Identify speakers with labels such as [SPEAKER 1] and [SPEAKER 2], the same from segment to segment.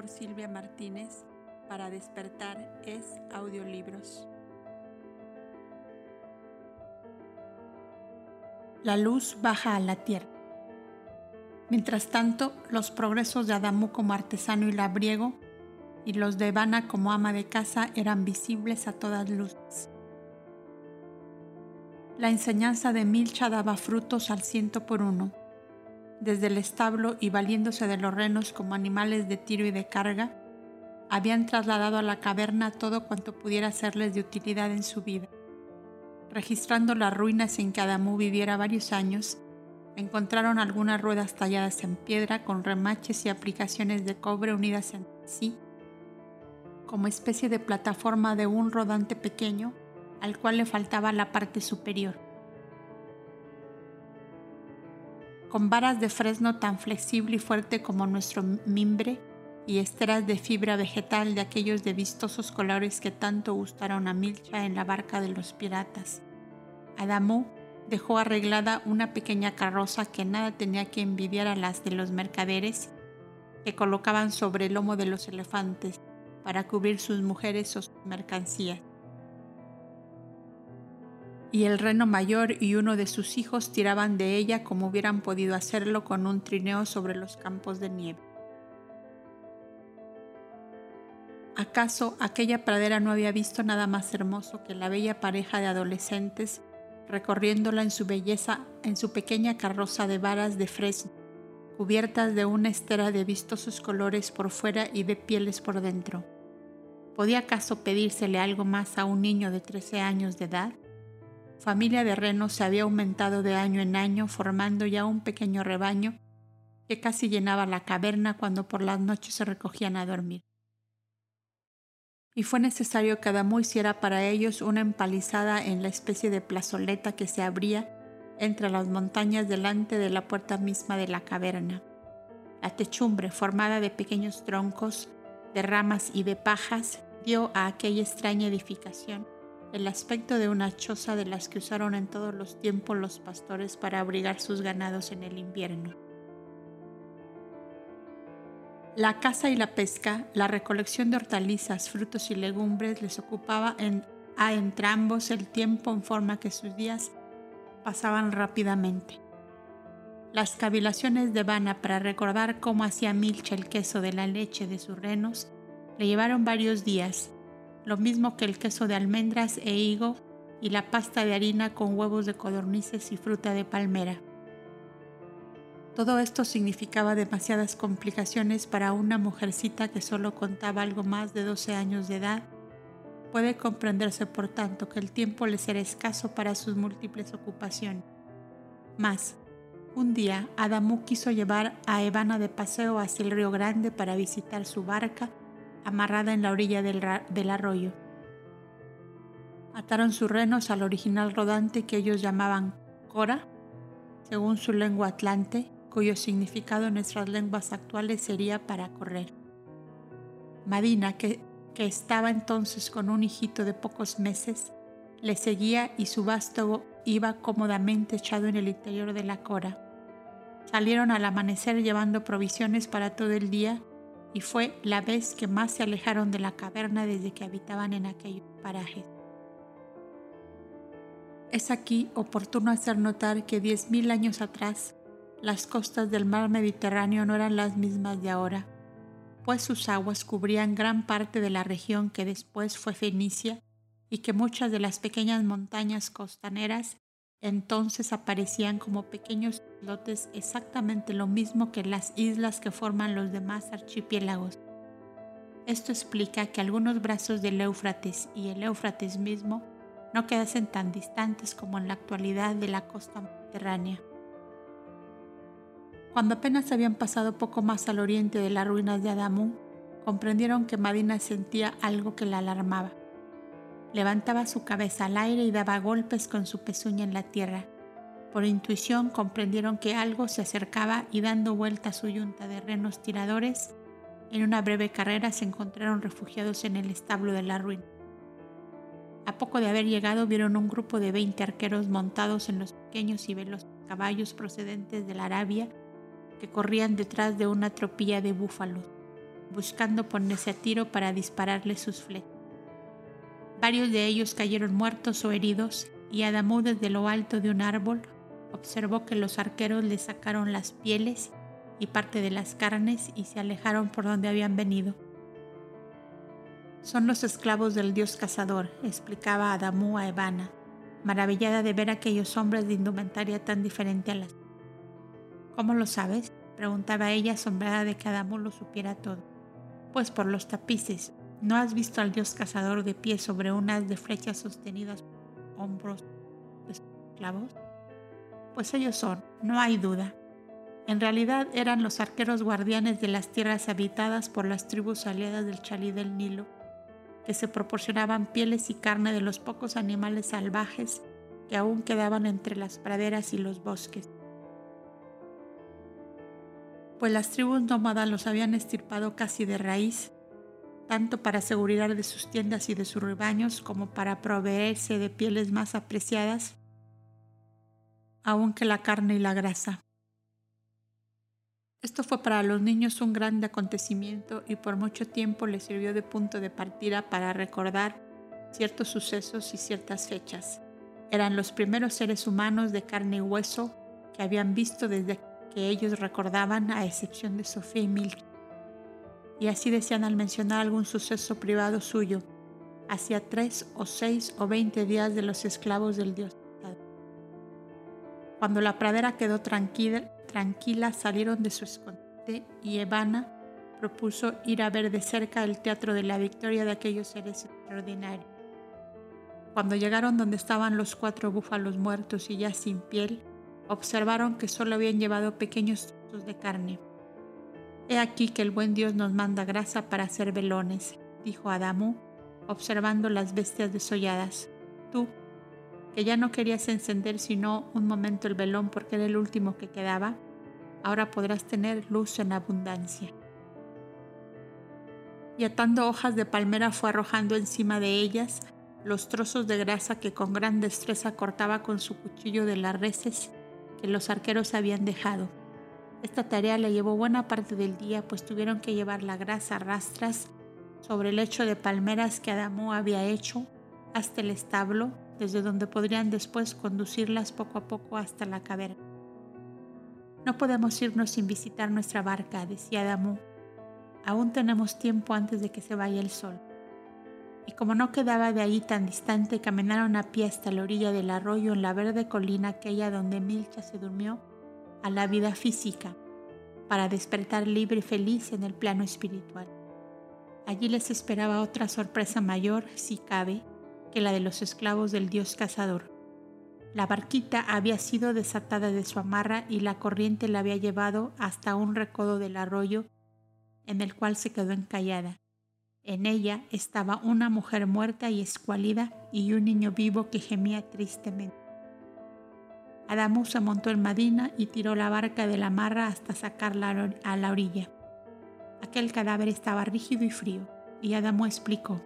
[SPEAKER 1] por Silvia Martínez para despertar es audiolibros. La luz baja a la tierra. Mientras tanto, los progresos de Adamu como artesano y labriego y los de Ivana como ama de casa eran visibles a todas luces. La enseñanza de Milcha daba frutos al ciento por uno desde el establo y valiéndose de los renos como animales de tiro y de carga, habían trasladado a la caverna todo cuanto pudiera serles de utilidad en su vida. Registrando las ruinas en que Adamú viviera varios años, encontraron algunas ruedas talladas en piedra con remaches y aplicaciones de cobre unidas entre sí, como especie de plataforma de un rodante pequeño al cual le faltaba la parte superior. Con varas de fresno tan flexible y fuerte como nuestro mimbre y esteras de fibra vegetal de aquellos de vistosos colores que tanto gustaron a Milcha en la barca de los piratas. Adamú dejó arreglada una pequeña carroza que nada tenía que envidiar a las de los mercaderes que colocaban sobre el lomo de los elefantes para cubrir sus mujeres o sus mercancías y el reno mayor y uno de sus hijos tiraban de ella como hubieran podido hacerlo con un trineo sobre los campos de nieve. ¿Acaso aquella pradera no había visto nada más hermoso que la bella pareja de adolescentes recorriéndola en su belleza en su pequeña carroza de varas de fresno, cubiertas de una estera de vistosos colores por fuera y de pieles por dentro? ¿Podía acaso pedírsele algo más a un niño de 13 años de edad? Familia de renos se había aumentado de año en año, formando ya un pequeño rebaño que casi llenaba la caverna cuando por las noches se recogían a dormir. Y fue necesario que Adamo hiciera para ellos una empalizada en la especie de plazoleta que se abría entre las montañas delante de la puerta misma de la caverna. La techumbre, formada de pequeños troncos, de ramas y de pajas, dio a aquella extraña edificación el aspecto de una choza de las que usaron en todos los tiempos los pastores para abrigar sus ganados en el invierno. La caza y la pesca, la recolección de hortalizas, frutos y legumbres les ocupaba a entrambos el tiempo en forma que sus días pasaban rápidamente. Las cavilaciones de Vana para recordar cómo hacía Milcha el queso de la leche de sus renos le llevaron varios días lo mismo que el queso de almendras e higo y la pasta de harina con huevos de codornices y fruta de palmera. Todo esto significaba demasiadas complicaciones para una mujercita que solo contaba algo más de 12 años de edad. Puede comprenderse, por tanto, que el tiempo le será escaso para sus múltiples ocupaciones. Más, un día Adamu quiso llevar a Evana de paseo hacia el río Grande para visitar su barca amarrada en la orilla del, arroyo. Ataron sus renos al original rodante que ellos llamaban Cora, según su lengua atlante, cuyo significado en nuestras lenguas actuales sería para correr. Madina, que, que estaba entonces con un hijito de pocos meses, le seguía y su vástago iba cómodamente echado en el interior de la cora. Salieron al amanecer llevando provisiones para todo el día y fue la vez que más se alejaron de la caverna desde que habitaban en aquellos parajes. Es aquí oportuno hacer notar que 10.000 años atrás las costas del mar Mediterráneo no eran las mismas de ahora, pues sus aguas cubrían gran parte de la región que después fue Fenicia y que muchas de las pequeñas montañas costaneras entonces aparecían como pequeños lotes exactamente lo mismo que las islas que forman los demás archipiélagos. Esto explica que algunos brazos del Éufrates y el Éufrates mismo no quedasen tan distantes como en la actualidad de la costa mediterránea. Cuando apenas habían pasado poco más al oriente de las ruinas de Adamú, comprendieron que Madina sentía algo que la alarmaba. Levantaba su cabeza al aire y daba golpes con su pezuña en la tierra. Por intuición comprendieron que algo se acercaba y dando vuelta a su yunta de renos tiradores, en una breve carrera se encontraron refugiados en el establo de la ruina. A poco de haber llegado vieron un grupo de 20 arqueros montados en los pequeños y veloces caballos procedentes de la Arabia que corrían detrás de una tropilla de búfalos. buscando ponerse a tiro para dispararle sus flechas. Varios de ellos cayeron muertos o heridos y Adamú desde lo alto de un árbol observó que los arqueros le sacaron las pieles y parte de las carnes y se alejaron por donde habían venido. Son los esclavos del dios cazador, explicaba Adamú a Evana, maravillada de ver aquellos hombres de indumentaria tan diferente a las. ¿Cómo lo sabes? preguntaba ella asombrada de que Adamú lo supiera todo. Pues por los tapices. ¿No has visto al dios cazador de pie sobre unas de flechas sostenidas por hombros de esclavos? Pues ellos son, no hay duda. En realidad eran los arqueros guardianes de las tierras habitadas por las tribus aliadas del Chalí del Nilo, que se proporcionaban pieles y carne de los pocos animales salvajes que aún quedaban entre las praderas y los bosques pues las tribus nómadas los habían estirpado casi de raíz, tanto para seguridad de sus tiendas y de sus rebaños como para proveerse de pieles más apreciadas, aún que la carne y la grasa. Esto fue para los niños un grande acontecimiento y por mucho tiempo les sirvió de punto de partida para recordar ciertos sucesos y ciertas fechas. Eran los primeros seres humanos de carne y hueso que habían visto desde que ellos recordaban a excepción de Sofía y Milton. Y así decían al mencionar algún suceso privado suyo, hacía tres o seis o veinte días de los esclavos del Dios. Cuando la pradera quedó tranquila, tranquila salieron de su escondite y Evana propuso ir a ver de cerca el teatro de la victoria de aquellos seres extraordinarios. Cuando llegaron donde estaban los cuatro búfalos muertos y ya sin piel, observaron que solo habían llevado pequeños trozos de carne. He aquí que el buen Dios nos manda grasa para hacer velones, dijo Adamu, observando las bestias desolladas. Tú, que ya no querías encender sino un momento el velón porque era el último que quedaba, ahora podrás tener luz en abundancia. Y atando hojas de palmera fue arrojando encima de ellas los trozos de grasa que con gran destreza cortaba con su cuchillo de las reses que los arqueros habían dejado. Esta tarea le llevó buena parte del día, pues tuvieron que llevar la grasa a rastras sobre el lecho de palmeras que Adamo había hecho hasta el establo, desde donde podrían después conducirlas poco a poco hasta la caverna. No podemos irnos sin visitar nuestra barca, decía Adamo. Aún tenemos tiempo antes de que se vaya el sol y como no quedaba de allí tan distante, caminaron a pie hasta la orilla del arroyo en la verde colina aquella donde Milcha se durmió a la vida física, para despertar libre y feliz en el plano espiritual. Allí les esperaba otra sorpresa mayor, si cabe, que la de los esclavos del dios cazador. La barquita había sido desatada de su amarra y la corriente la había llevado hasta un recodo del arroyo en el cual se quedó encallada. En ella estaba una mujer muerta y escuálida y un niño vivo que gemía tristemente. Adamu se montó en Madina y tiró la barca de la marra hasta sacarla a la orilla. Aquel cadáver estaba rígido y frío, y Adamu explicó,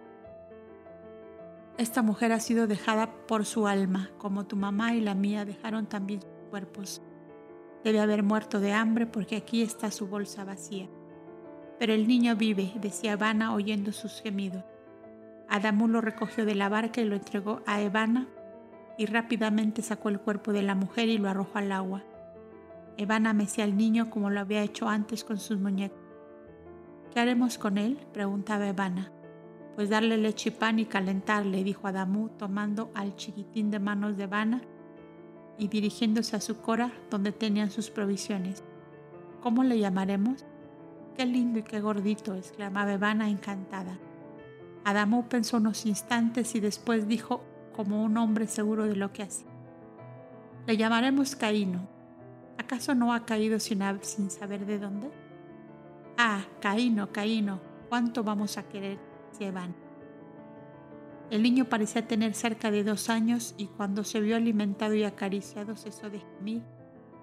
[SPEAKER 1] Esta mujer ha sido dejada por su alma, como tu mamá y la mía dejaron también sus cuerpos. Debe haber muerto de hambre porque aquí está su bolsa vacía. Pero el niño vive, decía Evana oyendo sus gemidos. Adamu lo recogió de la barca y lo entregó a Evana y rápidamente sacó el cuerpo de la mujer y lo arrojó al agua. Evana mecía al niño como lo había hecho antes con sus muñecos. ¿Qué haremos con él? preguntaba Evana. Pues darle leche y pan y calentarle, dijo Adamu, tomando al chiquitín de manos de Evana y dirigiéndose a su cora donde tenían sus provisiones. ¿Cómo le llamaremos? Qué lindo y qué gordito, exclamaba Evana encantada. Adamú pensó unos instantes y después dijo como un hombre seguro de lo que hacía. Le llamaremos Caíno. ¿Acaso no ha caído sin, saber de dónde? Ah, Caíno, Caíno, ¿cuánto vamos a querer? Evana. El niño parecía tener cerca de dos años y cuando se vio alimentado y acariciado cesó de gemir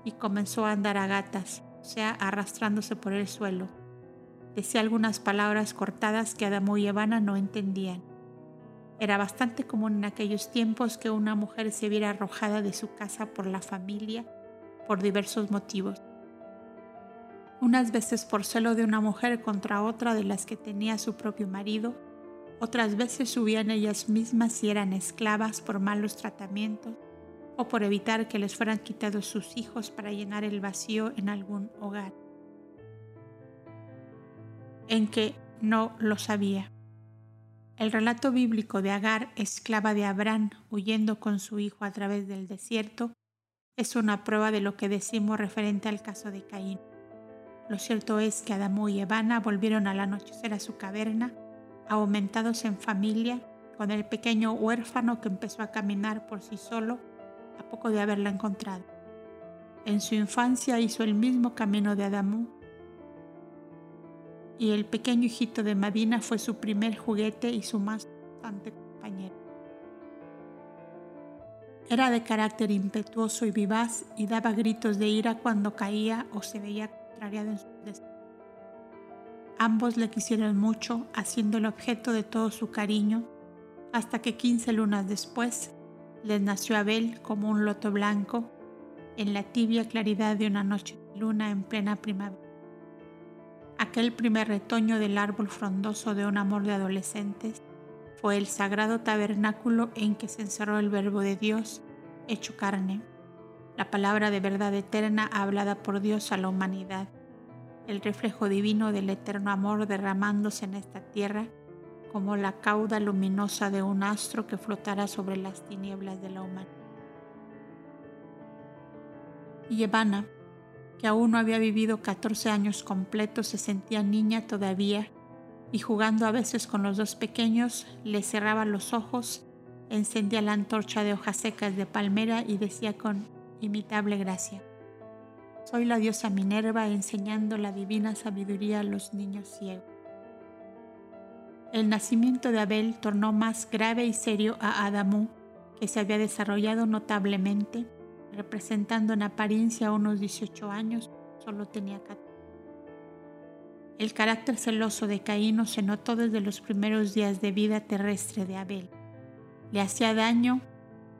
[SPEAKER 1] y comenzó a andar a gatas, o sea, arrastrándose por el suelo Decía algunas palabras cortadas que Adamo y Evana no entendían. Era bastante común en aquellos tiempos que una mujer se viera arrojada de su casa por la familia por diversos motivos. unas veces por celo de una mujer contra otra de las que tenía su propio marido, otras veces subían ellas mismas si eran esclavas por malos tratamientos o por evitar que les fueran quitados sus hijos para llenar el vacío en algún hogar en que no lo sabía. El relato bíblico de Agar, esclava de Abraham, huyendo con su hijo a través del desierto, es una prueba de lo que decimos referente al caso de Caín. Lo cierto es que Adamo y Evana volvieron al anochecer a su caverna, aumentados en familia, con el pequeño huérfano que empezó a caminar por sí solo a poco de haberla encontrado. En su infancia hizo el mismo camino de Adamo y el pequeño hijito de Madina fue su primer juguete y su más constante compañero. Era de carácter impetuoso y vivaz y daba gritos de ira cuando caía o se veía contrariado en su destino. Ambos le quisieron mucho, haciendo el objeto de todo su cariño, hasta que quince lunas después les nació Abel como un loto blanco en la tibia claridad de una noche de luna en plena primavera aquel primer retoño del árbol frondoso de un amor de adolescentes, fue el sagrado tabernáculo en que se encerró el verbo de Dios hecho carne, la palabra de verdad eterna hablada por Dios a la humanidad, el reflejo divino del eterno amor derramándose en esta tierra como la cauda luminosa de un astro que flotará sobre las tinieblas de la humanidad. Y Evana, que aún no había vivido 14 años completos, se sentía niña todavía y jugando a veces con los dos pequeños, le cerraba los ojos, encendía la antorcha de hojas secas de palmera y decía con imitable gracia, soy la diosa Minerva enseñando la divina sabiduría a los niños ciegos. El nacimiento de Abel tornó más grave y serio a Adamú, que se había desarrollado notablemente representando en apariencia unos 18 años, solo tenía 14. El carácter celoso de Caíno se notó desde los primeros días de vida terrestre de Abel. Le hacía daño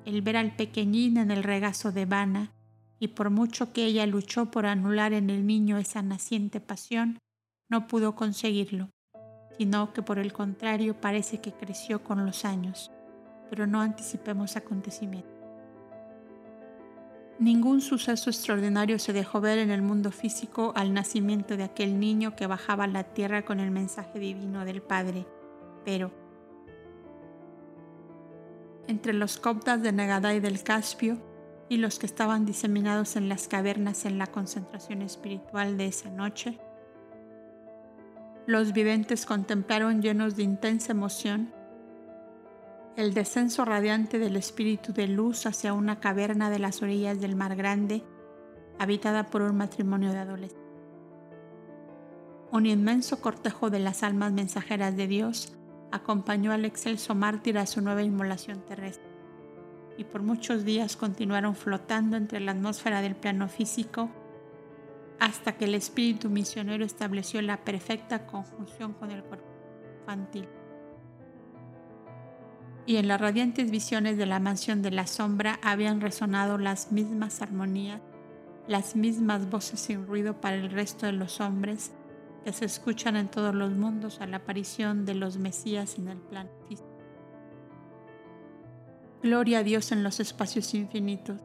[SPEAKER 1] el ver al pequeñín en el regazo de Vana, y por mucho que ella luchó por anular en el niño esa naciente pasión, no pudo conseguirlo, sino que por el contrario parece que creció con los años. Pero no anticipemos acontecimientos. Ningún suceso extraordinario se dejó ver en el mundo físico al nacimiento de aquel niño que bajaba a la tierra con el mensaje divino del Padre, pero entre los coptas de Negadá y del Caspio y los que estaban diseminados en las cavernas en la concentración espiritual de esa noche, los viventes contemplaron llenos de intensa emoción el descenso radiante del espíritu de luz hacia una caverna de las orillas del mar grande, habitada por un matrimonio de adolescentes. Un inmenso cortejo de las almas mensajeras de Dios acompañó al excelso mártir a su nueva inmolación terrestre, y por muchos días continuaron flotando entre la atmósfera del plano físico hasta que el espíritu misionero estableció la perfecta conjunción con el cuerpo infantil y en las radiantes visiones de la mansión de la sombra habían resonado las mismas armonías, las mismas voces sin ruido para el resto de los hombres que se escuchan en todos los mundos a la aparición de los Mesías en el plan físico. Gloria a Dios en los espacios infinitos,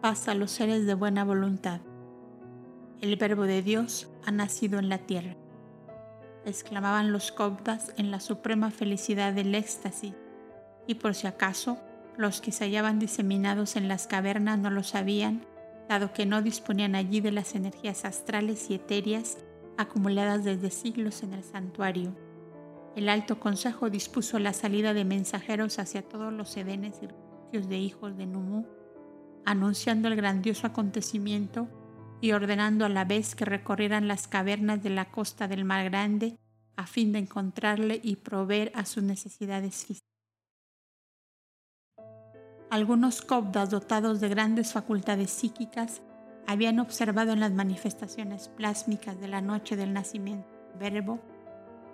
[SPEAKER 1] paz a los seres de buena voluntad. El verbo de Dios ha nacido en la tierra exclamaban los coptas en la suprema felicidad del éxtasis y por si acaso los que se hallaban diseminados en las cavernas no lo sabían, dado que no disponían allí de las energías astrales y etéreas acumuladas desde siglos en el santuario. El alto consejo dispuso la salida de mensajeros hacia todos los edenes y refugios de hijos de Numú, anunciando el grandioso acontecimiento y ordenando a la vez que recorrieran las cavernas de la costa del Mar Grande a fin de encontrarle y proveer a sus necesidades físicas. Algunos copdas dotados de grandes facultades psíquicas habían observado en las manifestaciones plásmicas de la noche del nacimiento verbo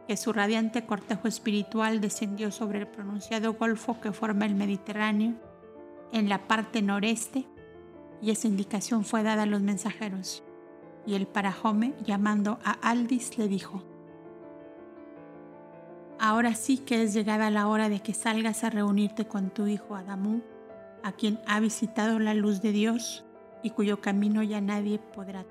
[SPEAKER 1] que su radiante cortejo espiritual descendió sobre el pronunciado golfo que forma el Mediterráneo en la parte noreste y esa indicación fue dada a los mensajeros. y el parajome, llamando a Aldis, le dijo, Ahora sí que es llegada la hora de que salgas a reunirte con tu hijo Adamú, a quien ha visitado la luz de Dios y cuyo camino ya nadie podrá.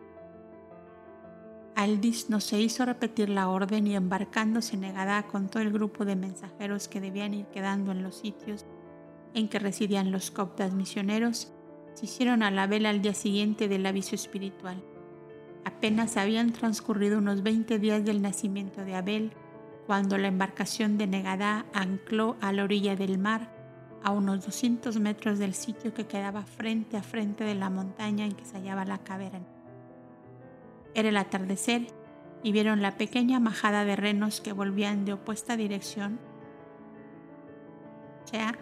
[SPEAKER 1] Aldis no se hizo repetir la orden y embarcándose negada con todo el grupo de mensajeros que debían ir quedando en los sitios en que residían los coptas misioneros, se hicieron a la vela al día siguiente del aviso espiritual. Apenas habían transcurrido unos 20 días del nacimiento de Abel cuando la embarcación de Negadá ancló a la orilla del mar a unos 200 metros del sitio que quedaba frente a frente de la montaña en que se hallaba la caverna. Era el atardecer y vieron la pequeña majada de renos que volvían de opuesta dirección, o sea,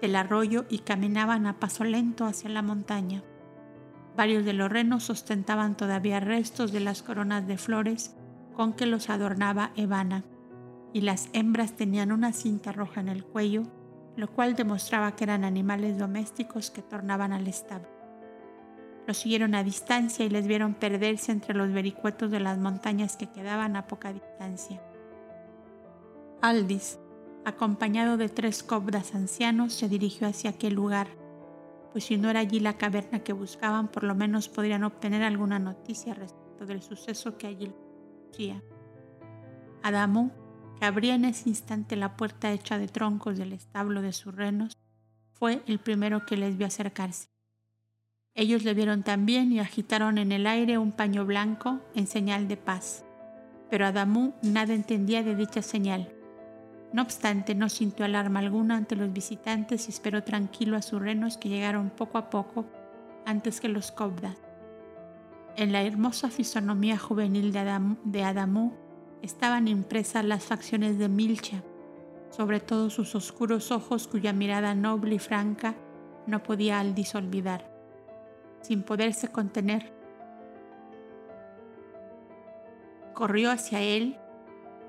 [SPEAKER 1] del arroyo y caminaban a paso lento hacia la montaña. Varios de los renos ostentaban todavía restos de las coronas de flores con que los adornaba Evana, y las hembras tenían una cinta roja en el cuello, lo cual demostraba que eran animales domésticos que tornaban al establo. Los siguieron a distancia y les vieron perderse entre los vericuetos de las montañas que quedaban a poca distancia. Aldis, acompañado de tres cobras ancianos, se dirigió hacia aquel lugar pues si no era allí la caverna que buscaban, por lo menos podrían obtener alguna noticia respecto del suceso que allí ocurría. Adamo, que abría en ese instante la puerta hecha de troncos del establo de sus renos, fue el primero que les vio acercarse. Ellos le vieron también y agitaron en el aire un paño blanco en señal de paz. Pero Adamú nada entendía de dicha señal no obstante, no sintió alarma alguna ante los visitantes y esperó tranquilo a sus renos que llegaron poco a poco antes que los cobdas. En la hermosa fisonomía juvenil de, Adamú estaban impresas las facciones de Milcha, sobre todo sus oscuros ojos cuya mirada noble y franca no podía Aldis olvidar. Sin poderse contener, corrió hacia él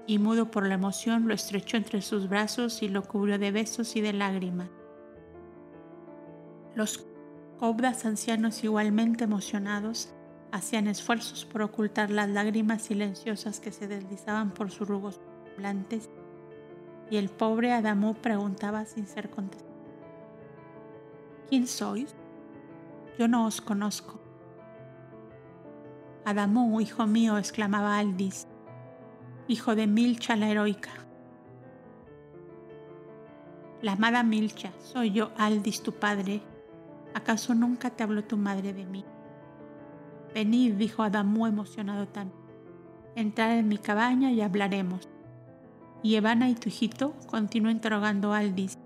[SPEAKER 1] y mudo por la emoción lo estrechó entre sus brazos y lo cubrió de besos y de lágrimas. Los cobras ancianos igualmente emocionados hacían esfuerzos por ocultar las lágrimas silenciosas que se deslizaban por sus rugos semblantes y el pobre Adamo preguntaba sin ser contestado. ¿Quién sois? Yo no os conozco. Adamo, hijo mío, exclamaba Aldis, hijo de Milcha la heroica. La amada Milcha, soy yo, Aldis, tu padre. ¿Acaso nunca te habló tu madre de mí? Venid, dijo Adamú emocionado también. Entrad en mi cabaña y hablaremos. Y Evana y tu hijito continuó interrogando a Aldis,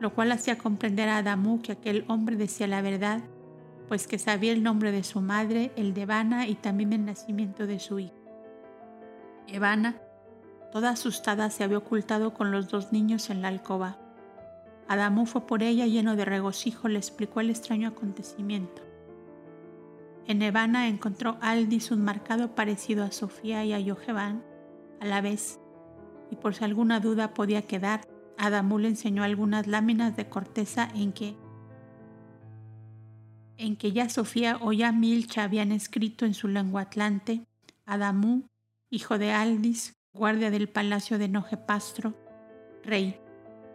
[SPEAKER 1] lo cual hacía comprender a Adamú que aquel hombre decía la verdad, pues que sabía el nombre de su madre, el de Evana y también el nacimiento de su hijo. Evana, toda asustada, se había ocultado con los dos niños en la alcoba. Adamo fue por ella lleno de regocijo, le explicó el extraño acontecimiento. En Evana encontró Aldis un marcado parecido a Sofía y a Yojevan a la vez, y por si alguna duda podía quedar, Adamú le enseñó algunas láminas de corteza en que en que ya Sofía o ya Milcha habían escrito en su lengua atlante, Adamú hijo de Aldis, guardia del palacio de Nojepastro, rey,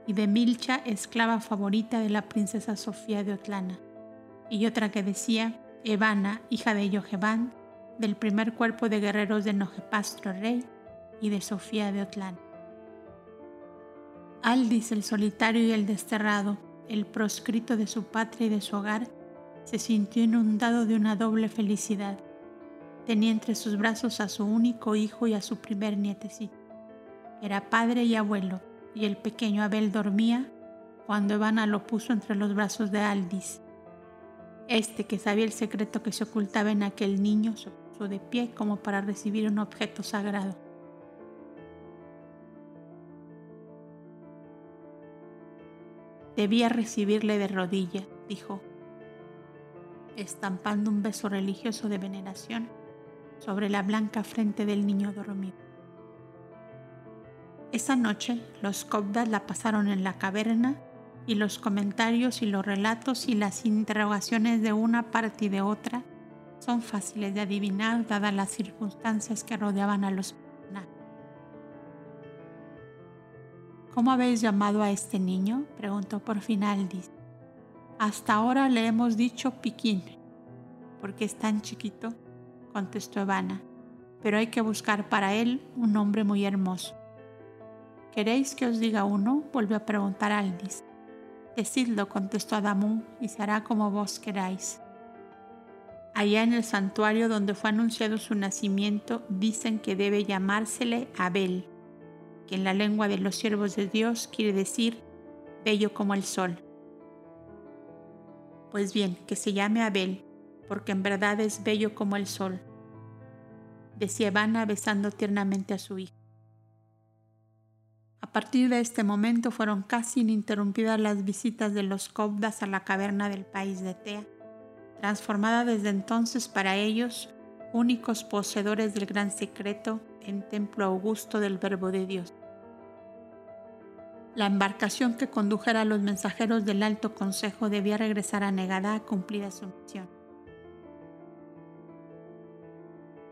[SPEAKER 1] y de Milcha, esclava favorita de la princesa Sofía de Otlana, y otra que decía, Evana, hija de Yojeban, del primer cuerpo de guerreros de Nojepastro, rey, y de Sofía de Otlana. Aldis, el solitario y el desterrado, el proscrito de su patria y de su hogar, se sintió inundado de una doble felicidad Tenía entre sus brazos a su único hijo y a su primer nietecito. Era padre y abuelo, y el pequeño Abel dormía cuando Evana lo puso entre los brazos de Aldis. Este, que sabía el secreto que se ocultaba en aquel niño, se puso de pie como para recibir un objeto sagrado. Debía recibirle de rodillas, dijo, estampando un beso religioso de veneración sobre la blanca frente del niño dormido. Esa noche los cobdas la pasaron en la caverna y los comentarios y los relatos y las interrogaciones de una parte y de otra son fáciles de adivinar dadas las circunstancias que rodeaban a los personajes. ¿Cómo habéis llamado a este niño? preguntó por fin Aldis. Hasta ahora le hemos dicho Piquín, porque es tan chiquito, contestó Evana, pero hay que buscar para él un nombre muy hermoso. ¿Queréis que os diga uno? volvió a preguntar Aldis. Decidlo, contestó Adamu, y se hará como vos queráis. Allá en el santuario donde fue anunciado su nacimiento, dicen que debe llamársele Abel, que en la lengua de los siervos de Dios quiere decir bello como el sol. Pues bien, que se llame Abel, porque en verdad es bello como el sol, decía Ivana besando tiernamente a su hijo. A partir de este momento fueron casi ininterrumpidas las visitas de los Cobdas a la caverna del país de Tea, transformada desde entonces para ellos, únicos poseedores del gran secreto, en templo augusto del Verbo de Dios. La embarcación que condujera a los mensajeros del Alto Consejo debía regresar a Negadá a cumplir su misión.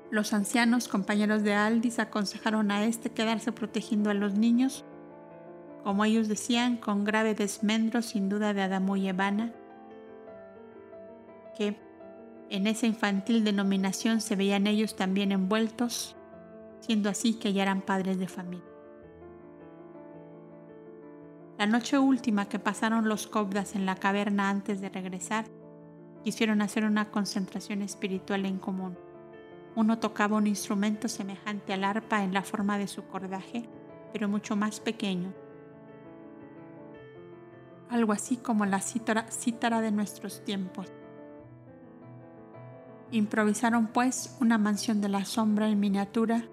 [SPEAKER 1] Los ancianos compañeros de Aldis aconsejaron a este quedarse protegiendo a los niños, como ellos decían, con grave desmendro sin duda de Adamu y Evana, que en esa infantil denominación se veían ellos también envueltos, siendo así que ya eran padres de familia. La noche última que pasaron los Cobdas en la caverna antes de regresar, quisieron hacer una concentración espiritual en común. Uno tocaba un instrumento semejante al arpa en la forma de su cordaje, pero mucho más pequeño. Algo así como la cítara, de nuestros tiempos. Improvisaron pues una mansión de la sombra en miniatura,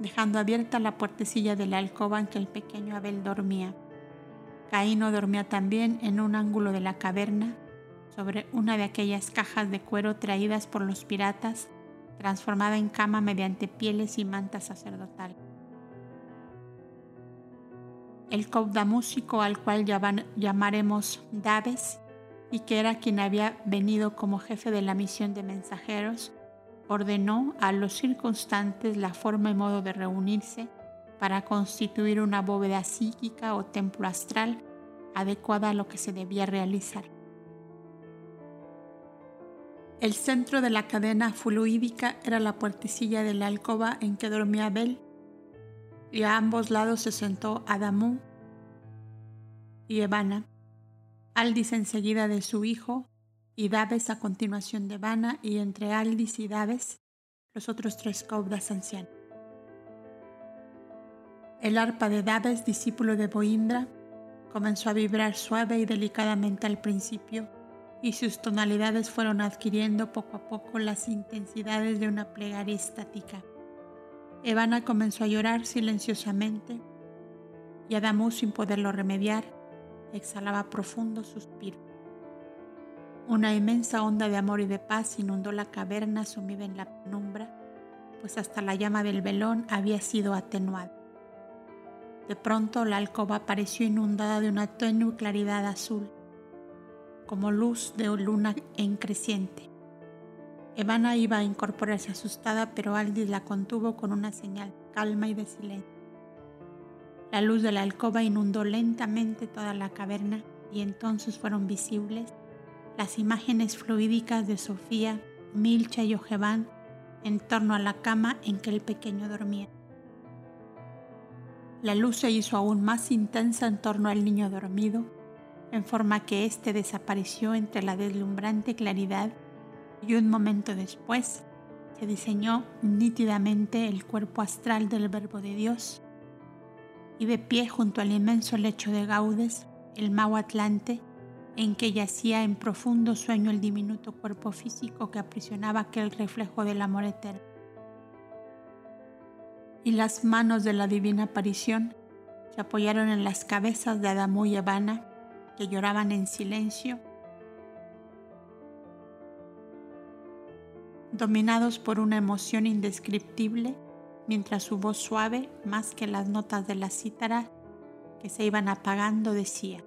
[SPEAKER 1] dejando abierta la puertecilla de la alcoba en que el pequeño Abel dormía. Caíno dormía también en un ángulo de la caverna, sobre una de aquellas cajas de cuero traídas por los piratas, transformada en cama mediante pieles y mantas sacerdotal. El cobda músico al cual llamaremos Daves, y que era quien había venido como jefe de la misión de mensajeros, ordenó a los circunstantes la forma y modo de reunirse para constituir una bóveda psíquica o templo astral adecuada a lo que se debía realizar. El centro de la cadena fluídica era la puertecilla de la alcoba en que dormía Abel, y a ambos lados se sentó Adamu y Evana, Aldis enseguida de su hijo, y Daves a continuación de Evana, y entre Aldis y Daves los otros tres cobras ancianos. El arpa de Daves, discípulo de Boindra, comenzó a vibrar suave y delicadamente al principio y sus tonalidades fueron adquiriendo poco a poco las intensidades de una plegaria estática. Evana comenzó a llorar silenciosamente y Adamu, sin poderlo remediar, exhalaba profundo suspiro. Una inmensa onda de amor y de paz inundó la caverna sumida en la penumbra, pues hasta la llama del velón había sido atenuada. De pronto la alcoba pareció inundada de una tenue claridad azul, como luz de luna en creciente. Evana iba a incorporarse asustada, pero Aldis la contuvo con una señal calma y de silencio. La luz de la alcoba inundó lentamente toda la caverna y entonces fueron visibles las imágenes fluídicas de Sofía, Milcha y Ojeván en torno a la cama en que el pequeño dormía. La luz se hizo aún más intensa en torno al niño dormido, en forma que éste desapareció entre la deslumbrante claridad y un momento después se diseñó nítidamente el cuerpo astral del Verbo de Dios. Y de pie junto al inmenso lecho de Gaudes, el mago Atlante, en que yacía en profundo sueño el diminuto cuerpo físico que aprisionaba aquel reflejo del amor eterno. Y las manos de la divina aparición se apoyaron en las cabezas de Adamu y Evana, que lloraban en silencio, dominados por una emoción indescriptible, mientras su voz suave, más que las notas de la cítara que se iban apagando, decía,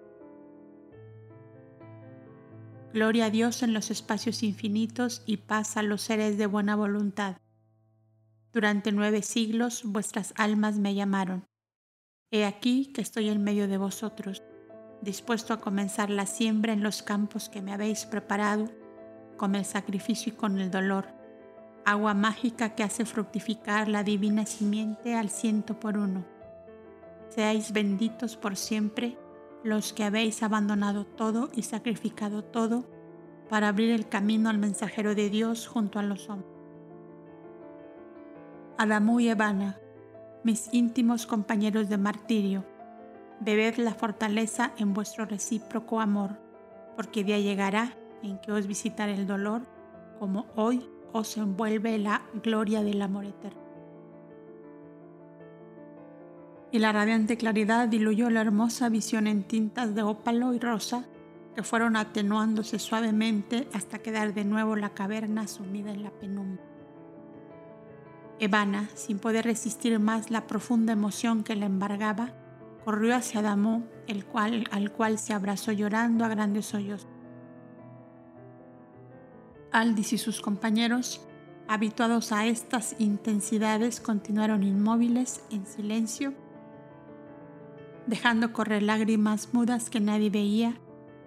[SPEAKER 1] Gloria a Dios en los espacios infinitos y paz a los seres de buena voluntad. Durante nueve siglos vuestras almas me llamaron. He aquí que estoy en medio de vosotros, dispuesto a comenzar la siembra en los campos que me habéis preparado, con el sacrificio y con el dolor, agua mágica que hace fructificar la divina simiente al ciento por uno. Seáis benditos por siempre los que habéis abandonado todo y sacrificado todo para abrir el camino al mensajero de Dios junto a los hombres. Adamú y Evana, mis íntimos compañeros de martirio, bebed la fortaleza en vuestro recíproco amor, porque día llegará en que os visitará el dolor como hoy os envuelve la gloria del amor eterno. Y la radiante claridad diluyó la hermosa visión en tintas de ópalo y rosa que fueron atenuándose suavemente hasta quedar de nuevo la caverna sumida en la penumbra. Evana, sin poder resistir más la profunda emoción que la embargaba, corrió hacia Adamo, el cual, al cual se abrazó llorando a grandes hoyos. Aldis y sus compañeros, habituados a estas intensidades, continuaron inmóviles, en silencio, dejando correr lágrimas mudas que nadie veía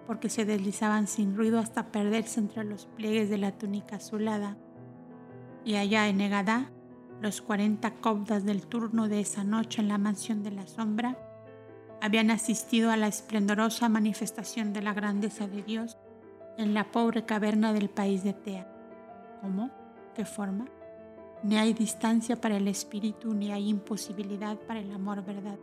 [SPEAKER 1] porque se deslizaban sin ruido hasta perderse entre los pliegues de la túnica azulada. Y allá en Egadá, los cuarenta cobdas del turno de esa noche en la mansión de la sombra habían asistido a la esplendorosa manifestación de la grandeza de Dios en la pobre caverna del país de Tea. ¿Cómo? ¿Qué forma? Ni hay distancia para el espíritu, ni hay imposibilidad para el amor verdad.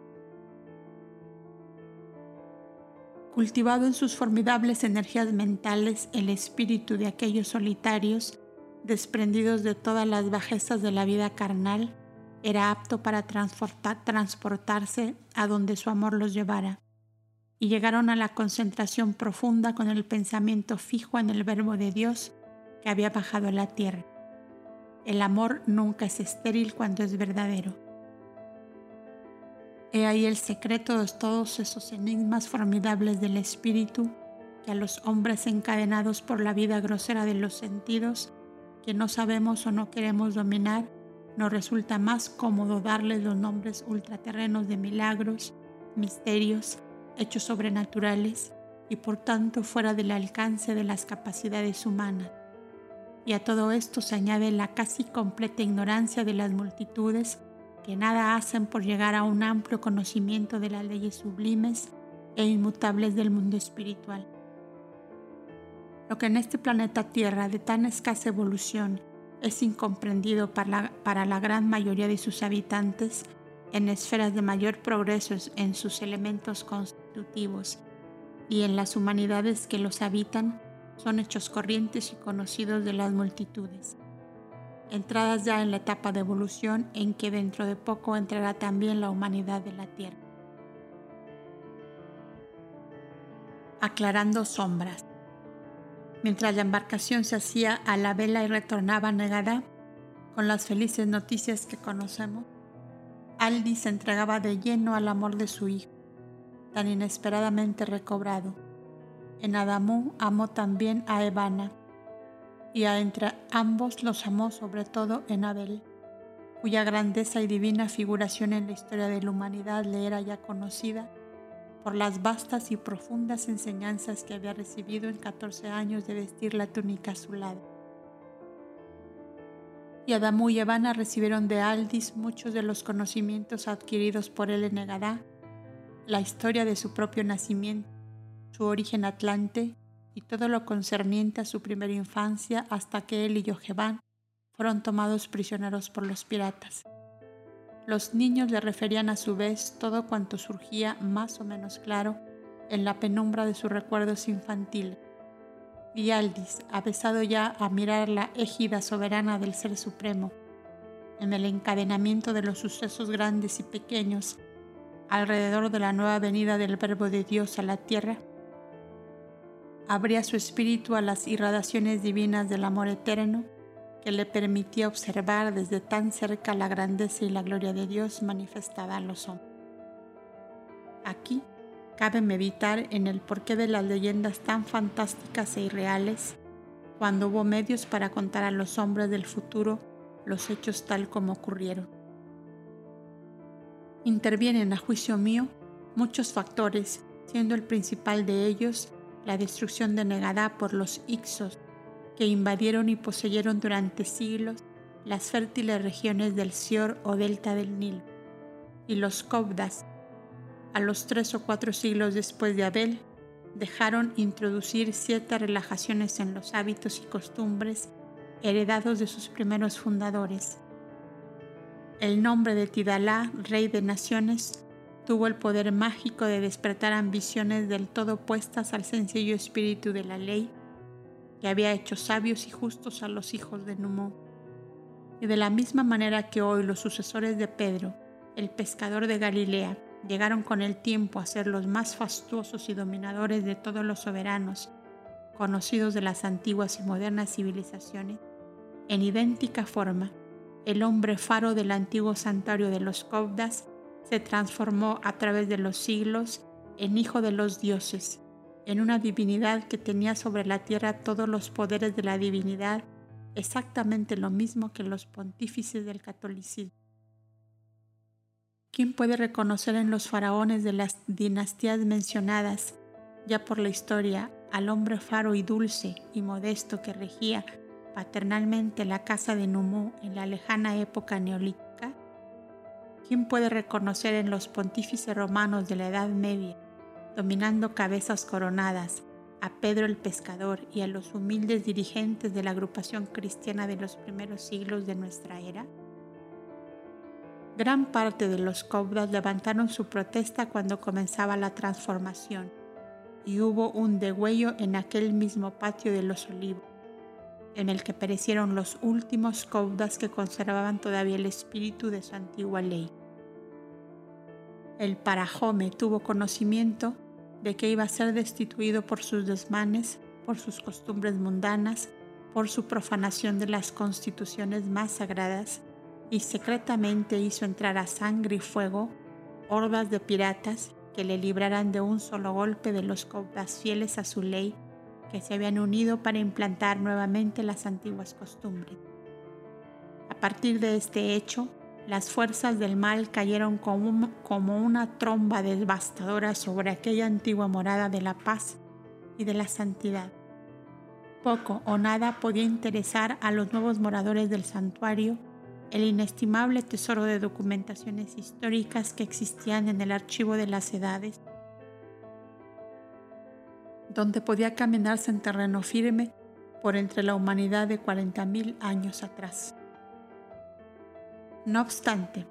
[SPEAKER 1] Cultivado en sus formidables energías mentales, el espíritu de aquellos solitarios, desprendidos de todas las bajezas de la vida carnal, era apto para transportarse a donde su amor los llevara y llegaron a la concentración profunda con el pensamiento fijo en el verbo de Dios que había bajado a la tierra. El amor nunca es estéril cuando es verdadero. He ahí el secreto de todos esos enigmas formidables del espíritu que a los hombres encadenados por la vida grosera de los sentidos, que no sabemos o no queremos dominar, nos resulta más cómodo darles los nombres ultraterrenos de milagros, misterios, hechos sobrenaturales y por tanto fuera del alcance de las capacidades humanas. Y a todo esto se añade la casi completa ignorancia de las multitudes que nada hacen por llegar a un amplio conocimiento de las leyes sublimes e inmutables del mundo espiritual. Lo que en este planeta Tierra de tan escasa evolución es incomprendido para la, para la gran mayoría de sus habitantes, en esferas de mayor progreso en sus elementos constitutivos y en las humanidades que los habitan son hechos corrientes y conocidos de las multitudes. Entradas ya en la etapa de evolución en que dentro de poco entrará también la humanidad de la Tierra. Aclarando sombras. Mientras la embarcación se hacía a la vela y retornaba negada, con las felices noticias que conocemos, Aldi se entregaba de lleno al amor de su hijo, tan inesperadamente recobrado. En Adamú amó también a Evana, y a entre ambos los amó sobre todo en Abel, cuya grandeza y divina figuración en la historia de la humanidad le era ya conocida por las vastas y profundas enseñanzas que había recibido en 14 años de vestir la túnica azulada y Adamú y Evana recibieron de Aldis muchos de los conocimientos adquiridos por él en Egadá, la historia de su propio nacimiento, su origen atlante y todo lo concerniente a su primera infancia hasta que él y Yoheván fueron tomados prisioneros por los piratas. Los niños le referían a su vez todo cuanto surgía más o menos claro en la penumbra de sus recuerdos infantiles. Y Aldis, avesado ya a mirar la égida soberana del Ser Supremo, en el encadenamiento de los sucesos grandes y pequeños alrededor de la nueva venida del Verbo de Dios a la tierra, abría su espíritu a las irradiaciones divinas del amor eterno que le permitía observar desde tan cerca la grandeza y la gloria de Dios manifestada a los hombres. Aquí cabe meditar en el porqué de las leyendas tan fantásticas e irreales, cuando hubo medios para contar a los hombres del futuro los hechos tal como ocurrieron. Intervienen, a juicio mío, muchos factores, siendo el principal de ellos la destrucción denegada por los Ixos, que invadieron y poseyeron durante siglos las fértiles regiones del Sior o delta del Nilo, y los Cobdas, a los tres o cuatro siglos después de Abel, dejaron introducir ciertas relajaciones en los hábitos y costumbres heredados de sus primeros fundadores. El nombre de Tidalá, rey de naciones, tuvo el poder mágico de despertar ambiciones del todo opuestas al sencillo espíritu de la ley que había hecho sabios y justos a los hijos de Numó. Y de la misma manera que hoy los sucesores de Pedro, el pescador de Galilea, llegaron con el tiempo a ser los más fastuosos y dominadores de todos los soberanos conocidos de las antiguas y modernas civilizaciones, en idéntica forma, el hombre faro del antiguo santuario de los Cobdas se transformó a través de los siglos en hijo de los dioses, en una divinidad que tenía sobre la tierra todos los poderes de la divinidad, exactamente lo mismo que los pontífices del catolicismo. ¿Quién puede reconocer en los faraones de las dinastías mencionadas, ya por la historia, al hombre faro y dulce y modesto que regía paternalmente la casa de Numú en la lejana época neolítica? ¿Quién puede reconocer en los pontífices romanos de la Edad Media, dominando cabezas coronadas, a Pedro el pescador y a los humildes dirigentes de la agrupación cristiana de los primeros siglos de nuestra era? Gran parte de los cobdas levantaron su protesta cuando comenzaba la transformación y hubo un degüello en aquel mismo patio de los olivos, en el que perecieron los últimos cobdas que conservaban todavía el espíritu de su antigua ley. El parajome tuvo conocimiento de que iba a ser destituido por sus desmanes, por sus costumbres mundanas, por su profanación de las constituciones más sagradas y secretamente hizo entrar a sangre y fuego hordas de piratas que le libraran de un solo golpe de los caudas fieles a su ley que se habían unido para implantar nuevamente las antiguas costumbres. A partir de este hecho, las fuerzas del mal cayeron como, una tromba devastadora sobre aquella antigua morada de la paz y de la santidad. Poco o nada podía interesar a los nuevos moradores del santuario el inestimable tesoro de documentaciones históricas que existían en el archivo de las edades, donde podía caminarse en terreno firme por entre la humanidad de 40.000 años atrás. No obstante,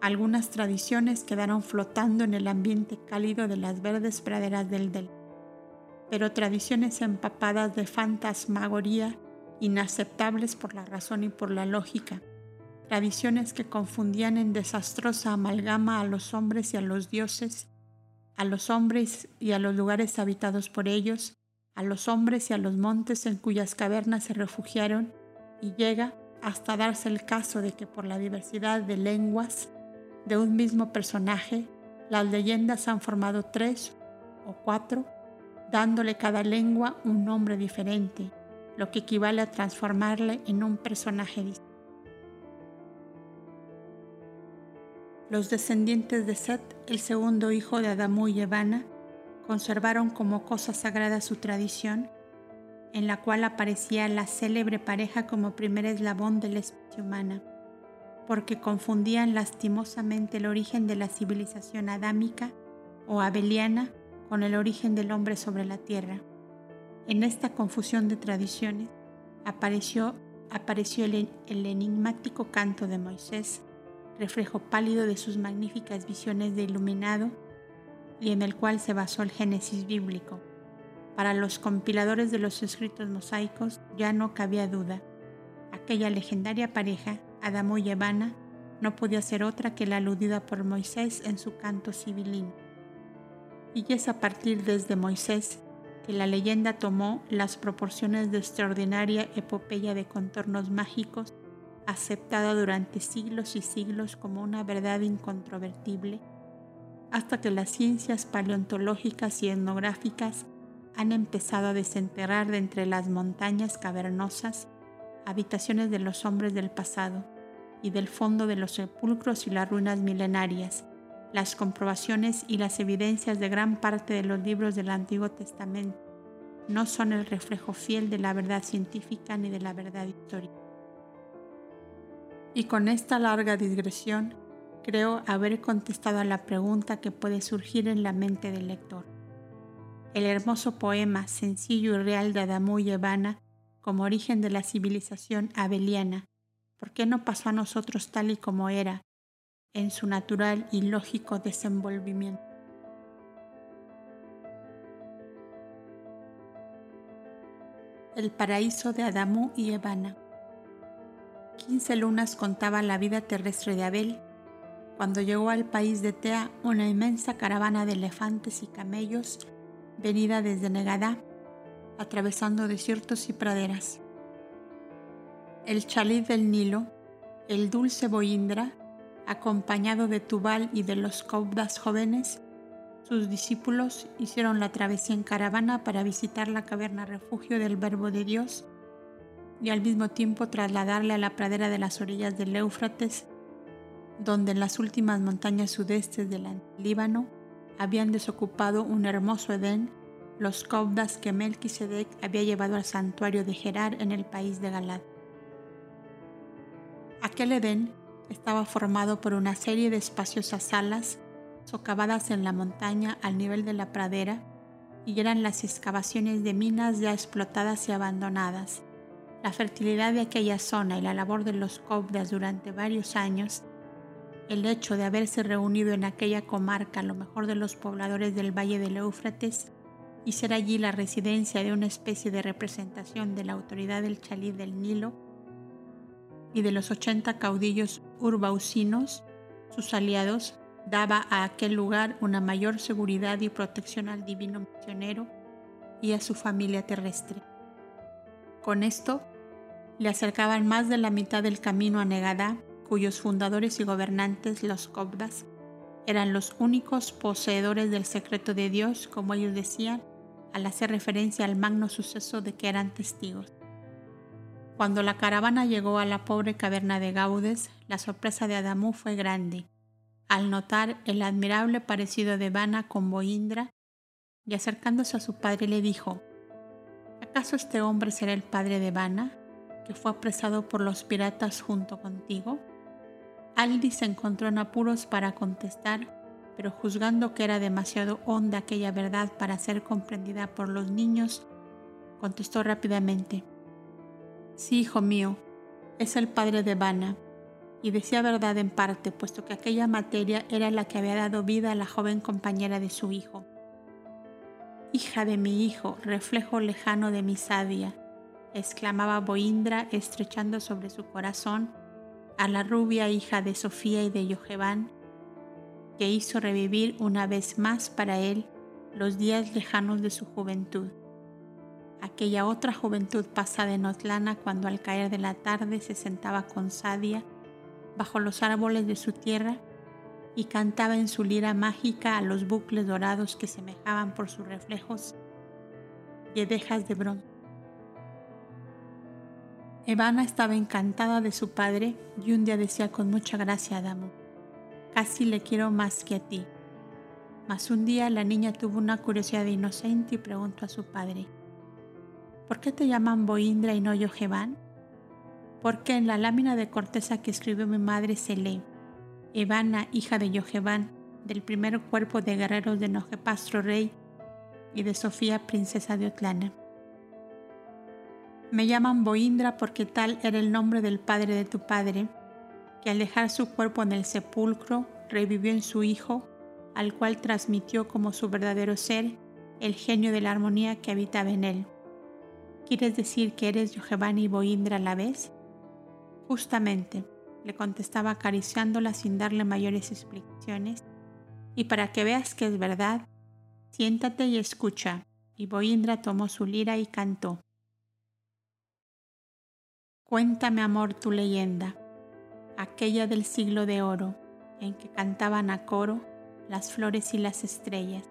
[SPEAKER 1] algunas tradiciones quedaron flotando en el ambiente cálido de las verdes praderas del Del, pero tradiciones empapadas de fantasmagoría inaceptables por la razón y por la lógica, tradiciones que confundían en desastrosa amalgama a los hombres y a los dioses, a los hombres y a los lugares habitados por ellos, a los hombres y a los montes en cuyas cavernas se refugiaron, y llega hasta darse el caso de que por la diversidad de lenguas de un mismo personaje, las leyendas han formado tres o cuatro, dándole cada lengua un nombre diferente, lo que equivale a transformarle en un personaje distinto. Los descendientes de Set, el segundo hijo de Adamu y Evana, conservaron como cosa sagrada su tradición, en la cual aparecía la célebre pareja como primer eslabón de la especie humana, porque confundían lastimosamente el origen de la civilización adámica o abeliana con el origen del hombre sobre la tierra. En esta confusión de tradiciones apareció, apareció el, el enigmático canto de Moisés, reflejo pálido de sus magníficas visiones de iluminado y en el cual se basó el Génesis bíblico. Para los compiladores de los escritos mosaicos ya no cabía duda. Aquella legendaria pareja, Adamo y Evana, no podía ser otra que la aludida por Moisés en su canto civilino. Y es a partir desde Moisés que la leyenda tomó las proporciones de extraordinaria epopeya de contornos mágicos aceptada durante siglos y siglos como una verdad incontrovertible, hasta que las ciencias paleontológicas y etnográficas han empezado a desenterrar de entre las montañas cavernosas habitaciones de los hombres del pasado y del fondo de los sepulcros y las ruinas milenarias, las comprobaciones y las evidencias de gran parte de los libros del Antiguo Testamento no son el reflejo fiel de la verdad científica ni de la verdad histórica. Y con esta larga digresión, creo haber contestado a la pregunta que puede surgir en la mente del lector. El hermoso poema sencillo y real de Adamú y Evana como origen de la civilización abeliana, ¿por qué no pasó a nosotros tal y como era, en su natural y lógico desenvolvimiento? El paraíso de Adamú y Evana. Quince lunas contaban la vida terrestre de Abel. Cuando llegó al país de Tea una inmensa caravana de elefantes y camellos venida desde Negadá, atravesando desiertos y praderas. El chalit del Nilo, el dulce Boindra, acompañado de Tubal y de los Caudas jóvenes, sus discípulos hicieron la travesía en caravana para visitar la caverna refugio del Verbo de Dios y al mismo tiempo trasladarle a la pradera de las orillas del Éufrates, donde en las últimas montañas sudestes del Líbano habían desocupado un hermoso Edén, los caudas que Melquisedec había llevado al santuario de Gerar en el país de Galad. Aquel Edén estaba formado por una serie de espaciosas salas socavadas en la montaña al nivel de la pradera y eran las excavaciones de minas ya explotadas y abandonadas. La fertilidad de aquella zona y la labor de los cobdas durante varios años, el hecho de haberse reunido en aquella comarca lo mejor de los pobladores del valle del Éufrates y ser allí la residencia de una especie de representación de la autoridad del chalí del Nilo y de los 80 caudillos urbaucinos, sus aliados, daba a aquel lugar una mayor seguridad y protección al divino misionero y a su familia terrestre. Con esto, le acercaban más de la mitad del camino a Negadá, cuyos fundadores y gobernantes, los Cobdas, eran los únicos poseedores del secreto de Dios, como ellos decían, al hacer referencia al magno suceso de que eran testigos. Cuando la caravana llegó a la pobre caverna de Gaudes, la sorpresa de Adamú fue grande al notar el admirable parecido de Vana con Boindra, y acercándose a su padre le dijo, ¿acaso este hombre será el padre de Vana, que fue apresado por los piratas junto contigo? Aldi se encontró en apuros para contestar, pero juzgando que era demasiado honda aquella verdad para ser comprendida por los niños, contestó rápidamente, Sí, hijo mío, es el padre de Vana, y decía verdad en parte, puesto que aquella materia era la que había dado vida a la joven compañera de su hijo. Hija de mi hijo, reflejo lejano de mi sabia, exclamaba Boindra estrechando sobre su corazón a la rubia hija de Sofía y de Yoheván, que hizo revivir una vez más para él los días lejanos de su juventud. Aquella otra juventud pasada en Otlana cuando al caer de la tarde se sentaba con Sadia bajo los árboles de su tierra y cantaba en su lira mágica a los bucles dorados que semejaban por sus reflejos dejas de bronce. Evana estaba encantada de su padre y un día decía con mucha gracia a Adamo, casi le quiero más que a ti. Mas un día la niña tuvo una curiosidad inocente y preguntó a su padre, ¿por qué te llaman Boindra y no Yojevan? porque en la lámina de corteza que escribió mi madre se lee, Evana, hija de Yoheván, del primer cuerpo de guerreros de Nojepastro rey y de Sofía, princesa de Otlana. Me llaman Boindra porque tal era el nombre del padre de tu padre, que al dejar su cuerpo en el sepulcro revivió en su hijo, al cual transmitió como su verdadero ser el genio de la armonía que habitaba en él. ¿Quieres decir que eres Yoheván y Boindra a la vez? Justamente, le contestaba acariciándola sin darle mayores explicaciones, y para que veas que es verdad, siéntate y escucha. Y Boindra tomó su lira y cantó. Cuéntame, amor, tu leyenda, aquella del siglo de oro, en que cantaban a coro las flores y las estrellas,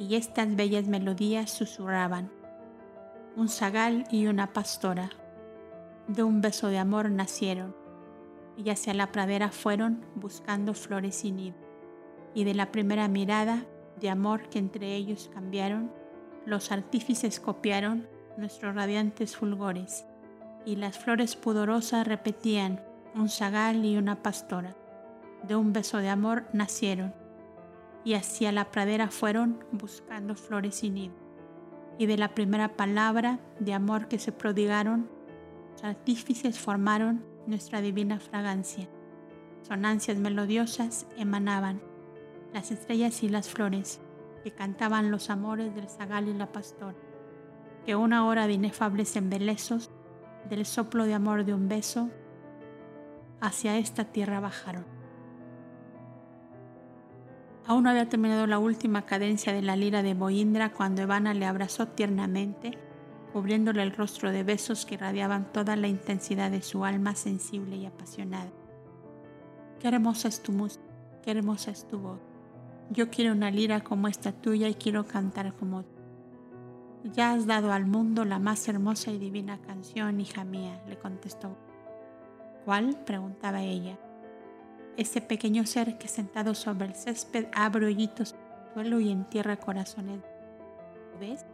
[SPEAKER 1] y estas bellas melodías susurraban. Un zagal y una pastora, de un beso de amor nacieron, y hacia la pradera fueron buscando flores y nido, y de la primera mirada de amor que entre ellos cambiaron, los artífices copiaron nuestros radiantes fulgores, y las flores pudorosas repetían un zagal y una pastora. De un beso de amor nacieron, y hacia la pradera fueron buscando flores y nido. Y de la primera palabra de amor que se prodigaron, los artífices formaron nuestra divina fragancia. Sonancias melodiosas emanaban, las estrellas y las flores, que cantaban los amores del zagal y la pastora, que una hora de inefables embelezos, del soplo de amor de un beso, hacia esta tierra bajaron. Aún no había terminado la última cadencia de la lira de Boindra cuando Evana le abrazó tiernamente, cubriéndole el rostro de besos que irradiaban toda la intensidad de su alma sensible y apasionada. Qué hermosa es tu música, qué hermosa es tu voz. Yo quiero una lira como esta tuya y quiero cantar como tú. Ya has dado al mundo la más hermosa y divina canción, hija mía, le contestó. ¿Cuál? preguntaba ella. Ese pequeño ser que sentado sobre el césped abre hoyitos en el suelo y entierra corazones. ¿Ves?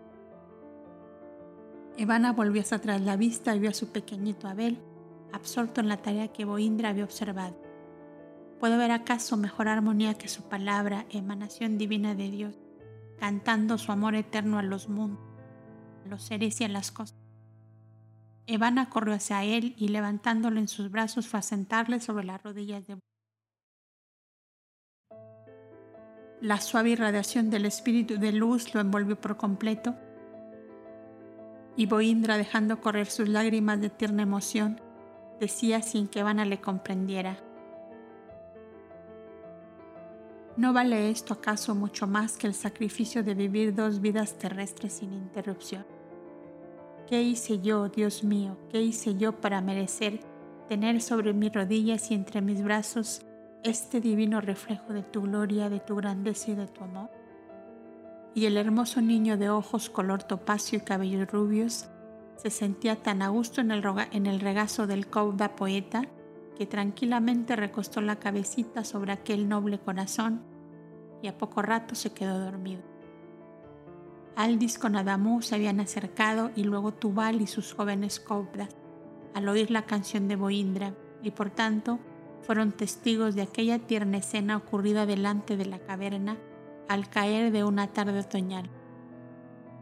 [SPEAKER 1] Ivana volvió hacia atrás la vista y vio a su pequeñito Abel, absorto en la tarea que Boindra había observado. ¿Puede haber acaso mejor armonía que su palabra, emanación divina de Dios, cantando su amor eterno a los mundos, los seres y a las cosas? Evana corrió hacia él y levantándolo en sus brazos fue a sentarle sobre las rodillas de La suave irradiación del espíritu de luz lo envolvió por completo y Boindra, dejando correr sus lágrimas de tierna emoción, decía sin que Ivana le comprendiera. ¿No vale esto acaso mucho más que el sacrificio de vivir dos vidas terrestres sin interrupción? ¿Qué hice yo, Dios mío? ¿Qué hice yo para merecer tener sobre mis rodillas y entre mis brazos este divino reflejo de tu gloria, de tu grandeza y de tu amor? Y el hermoso niño de ojos color topacio y cabellos rubios se sentía tan a gusto en el, en el regazo del cauda poeta que tranquilamente recostó la cabecita sobre aquel noble corazón y a poco rato se quedó dormido. Aldis con Adamú se habían acercado y luego Tubal y sus jóvenes cobras al oír la canción de Boindra y por tanto fueron testigos de aquella tierna escena ocurrida delante de la caverna al caer de una tarde otoñal.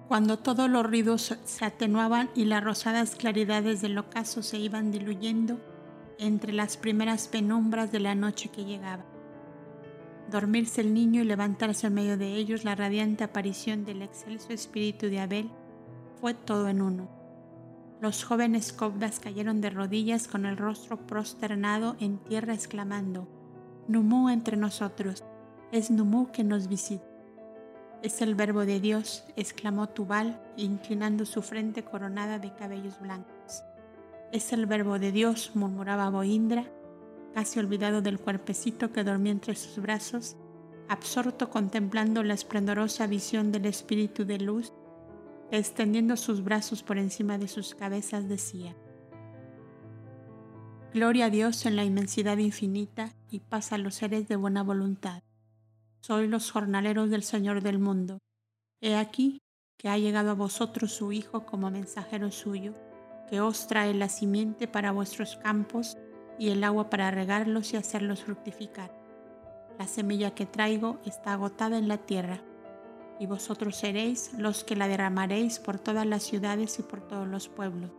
[SPEAKER 1] Cuando todos los ruidos se atenuaban y las rosadas claridades del ocaso se iban diluyendo entre las primeras penumbras de la noche que llegaba. Dormirse el niño y levantarse en medio de ellos la radiante aparición del excelso espíritu de Abel fue todo en uno. Los jóvenes cobdas cayeron de rodillas con el rostro prosternado en tierra exclamando, Numú entre nosotros, es Numú que nos visita. Es el verbo de Dios, exclamó Tubal, inclinando su frente coronada de cabellos blancos. Es el verbo de Dios, murmuraba Boindra, casi olvidado del cuerpecito que dormía entre sus brazos, absorto contemplando la esplendorosa visión del espíritu de luz extendiendo sus brazos por encima de sus cabezas, decía, Gloria a Dios en la inmensidad infinita y paz a los seres de buena voluntad. Soy los jornaleros del Señor del mundo. He aquí que ha llegado a vosotros su Hijo como mensajero suyo, que os trae la simiente para vuestros campos y el agua para regarlos y hacerlos fructificar. La semilla que traigo está agotada en la tierra y vosotros seréis los que la derramaréis por todas las ciudades y por todos los pueblos.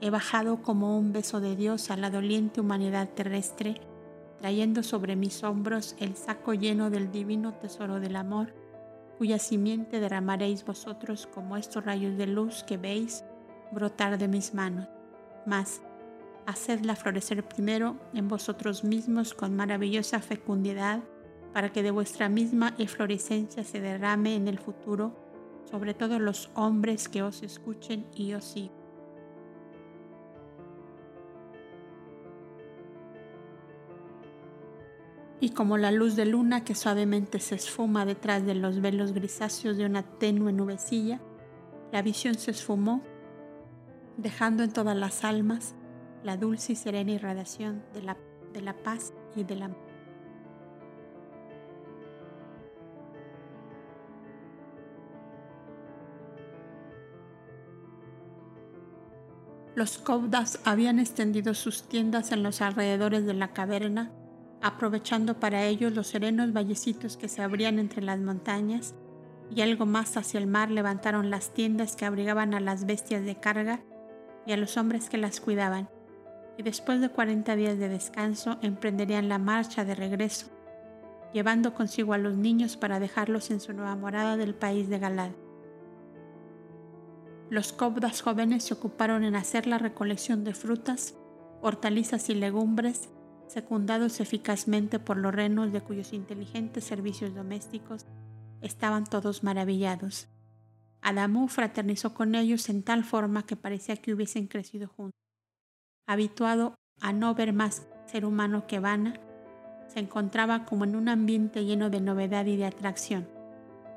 [SPEAKER 1] He bajado como un beso de Dios a la doliente humanidad terrestre, trayendo sobre mis hombros el saco lleno del divino tesoro del amor, cuya simiente derramaréis vosotros como estos rayos de luz que veis brotar de mis manos. Mas, hacedla florecer primero en vosotros mismos con maravillosa fecundidad, para que de vuestra misma eflorescencia se derrame en el futuro sobre todos los hombres que os escuchen y os sigan. y como la luz de luna que suavemente se esfuma detrás de los velos grisáceos de una tenue nubecilla, la visión se esfumó, dejando en todas las almas la dulce y serena irradiación de la, de la paz y del amor. Los Kovdas habían extendido sus tiendas en los alrededores de la caverna, aprovechando para ellos los serenos vallecitos que se abrían entre las montañas, y algo más hacia el mar levantaron las tiendas que abrigaban a las bestias de carga y a los hombres que las cuidaban, y después de 40 días de descanso emprenderían la marcha de regreso, llevando consigo a los niños para dejarlos en su nueva morada del país de Galad. Los cobdas jóvenes se ocuparon en hacer la recolección de frutas, hortalizas y legumbres, secundados eficazmente por los renos de cuyos inteligentes servicios domésticos estaban todos maravillados. Adamú fraternizó con ellos en tal forma que parecía que hubiesen crecido juntos. Habituado a no ver más ser humano que Vana, se encontraba como en un ambiente lleno de novedad y de atracción.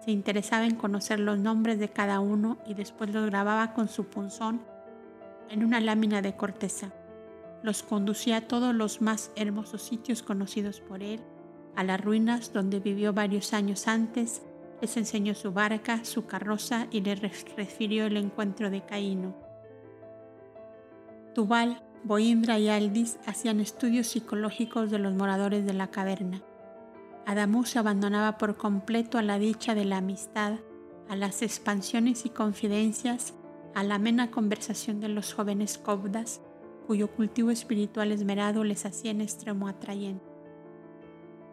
[SPEAKER 1] Se interesaba en conocer los nombres de cada uno y después los grababa con su punzón en una lámina de corteza. Los conducía a todos los más hermosos sitios conocidos por él, a las ruinas donde vivió varios años antes, les enseñó su barca, su carroza y les refirió el encuentro de Caíno. Tubal, Boindra y Aldis hacían estudios psicológicos de los moradores de la caverna. Adamu se abandonaba por completo a la dicha de la amistad, a las expansiones y confidencias, a la amena conversación de los jóvenes cobdas, cuyo cultivo espiritual esmerado les hacía en extremo atrayente.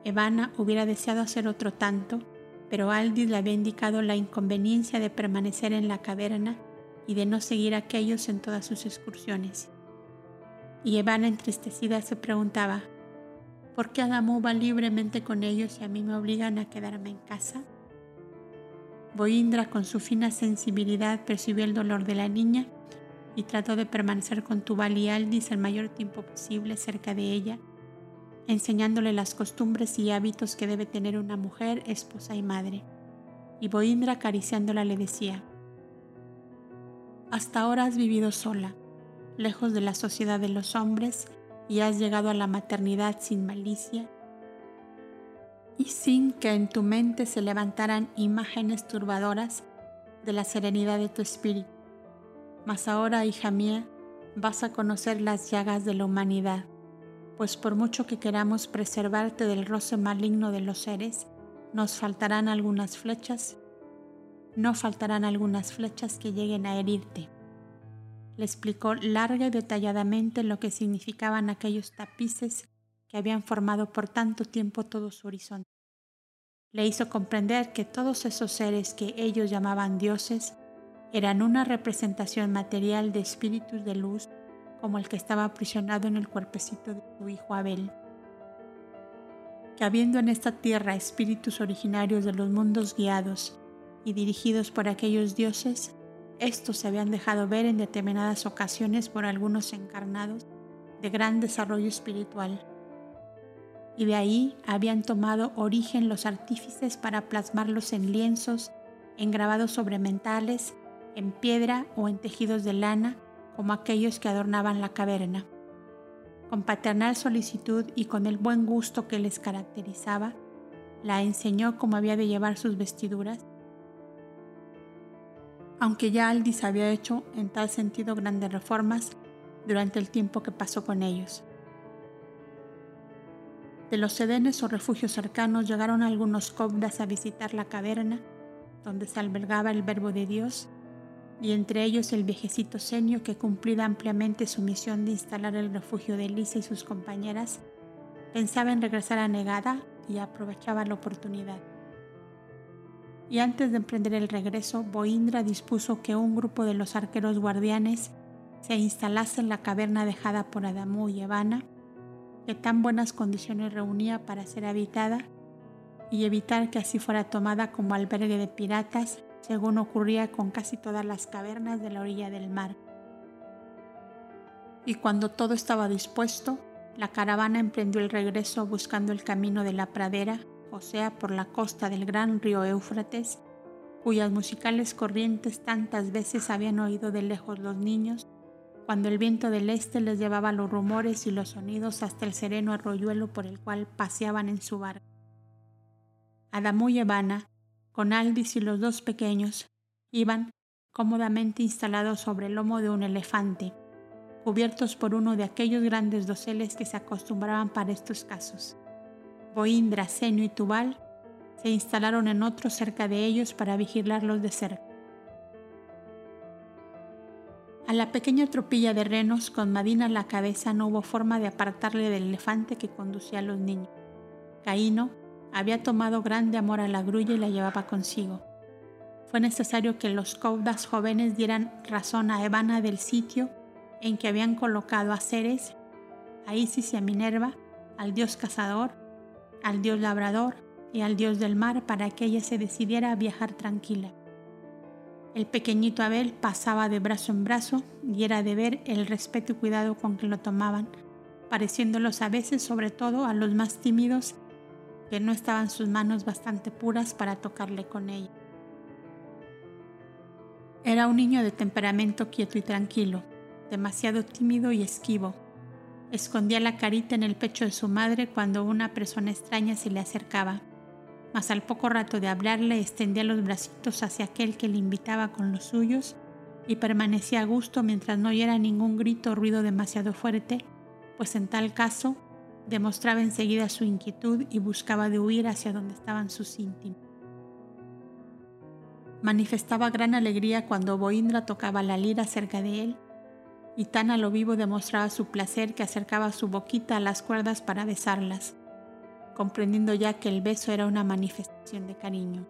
[SPEAKER 1] Evana hubiera deseado hacer otro tanto, pero Aldis le había indicado la inconveniencia de permanecer en la caverna y de no seguir a aquellos en todas sus excursiones. Y Evana entristecida se preguntaba, ¿Por qué Adamu va libremente con ellos y a mí me obligan a quedarme en casa? Boindra, con su fina sensibilidad, percibió el dolor de la niña y trató de permanecer con Tubal y Aldis el mayor tiempo posible cerca de ella, enseñándole las costumbres y hábitos que debe tener una mujer, esposa y madre. Y Boindra, acariciándola, le decía, Hasta ahora has vivido sola, lejos de la sociedad de los hombres y has llegado a la maternidad sin malicia y sin que en tu mente se levantaran imágenes turbadoras de la serenidad de tu espíritu. Mas ahora, hija mía, vas a conocer las llagas de la humanidad, pues por mucho que queramos preservarte del roce maligno de los seres, nos faltarán algunas flechas, no faltarán algunas flechas que lleguen a herirte. Le explicó larga y detalladamente lo que significaban aquellos tapices que habían formado por tanto tiempo todo su horizonte. Le hizo comprender que todos esos seres que ellos llamaban dioses eran una representación material de espíritus de luz como el que estaba aprisionado en el cuerpecito de su hijo Abel. Que habiendo en esta tierra espíritus originarios de los mundos guiados y dirigidos por aquellos dioses, estos se habían dejado ver en determinadas ocasiones por algunos encarnados de gran desarrollo espiritual. Y de ahí habían tomado origen los artífices para plasmarlos en lienzos, en grabados sobre mentales, en piedra o en tejidos de lana, como aquellos que adornaban la caverna. Con paternal solicitud y con el buen gusto que les caracterizaba, la enseñó cómo había de llevar sus vestiduras aunque ya Aldis había hecho en tal sentido grandes reformas durante el tiempo que pasó con ellos. De los sedenes o refugios cercanos llegaron algunos cobdas a visitar la caverna donde se albergaba el verbo de Dios y entre ellos el viejecito Senio que cumplida ampliamente su misión de instalar el refugio de Elisa y sus compañeras, pensaba en regresar a Negada y aprovechaba la oportunidad. Y antes de emprender el regreso, Boindra dispuso que un grupo de los arqueros guardianes se instalase en la caverna dejada por Adamu y Evana, que tan buenas condiciones reunía para ser habitada y evitar que así fuera tomada como albergue de piratas, según ocurría con casi todas las cavernas de la orilla del mar. Y cuando todo estaba dispuesto, la caravana emprendió el regreso buscando el camino de la pradera, o sea, por la costa del gran río Éufrates, cuyas musicales corrientes tantas veces habían oído de lejos los niños, cuando el viento del este les llevaba los rumores y los sonidos hasta el sereno arroyuelo por el cual paseaban en su barco. Adamú y Evana, con Aldis y los dos pequeños, iban cómodamente instalados sobre el lomo de un elefante, cubiertos por uno de aquellos grandes doseles que se acostumbraban para estos casos. Boindra, Senio y Tubal se instalaron en otro cerca de ellos para vigilarlos de cerca. A la pequeña tropilla de renos con Madina a la cabeza no hubo forma de apartarle del elefante que conducía a los niños. Caíno había tomado grande amor a la grulla y la llevaba consigo. Fue necesario que los caudas jóvenes dieran razón a Evana del sitio en que habían colocado a Ceres, a Isis y a Minerva, al dios cazador, al dios labrador y al dios del mar para que ella se decidiera a viajar tranquila. El pequeñito Abel pasaba de brazo en brazo y era de ver el respeto y cuidado con que lo tomaban, pareciéndolos a veces, sobre todo a los más tímidos, que no estaban sus manos bastante puras para tocarle con ella. Era un niño de temperamento quieto y tranquilo, demasiado tímido y esquivo. Escondía la carita en el pecho de su madre cuando una persona extraña se le acercaba, mas al poco rato de hablarle extendía los bracitos hacia aquel que le invitaba con los suyos y permanecía a gusto mientras no oyera ningún grito o ruido demasiado fuerte, pues en tal caso demostraba enseguida su inquietud y buscaba de huir hacia donde estaban sus íntimos. Manifestaba gran alegría cuando Boindra tocaba la lira cerca de él y tan a lo vivo demostraba su placer que acercaba su boquita a las cuerdas para besarlas, comprendiendo ya que el beso era una manifestación de cariño.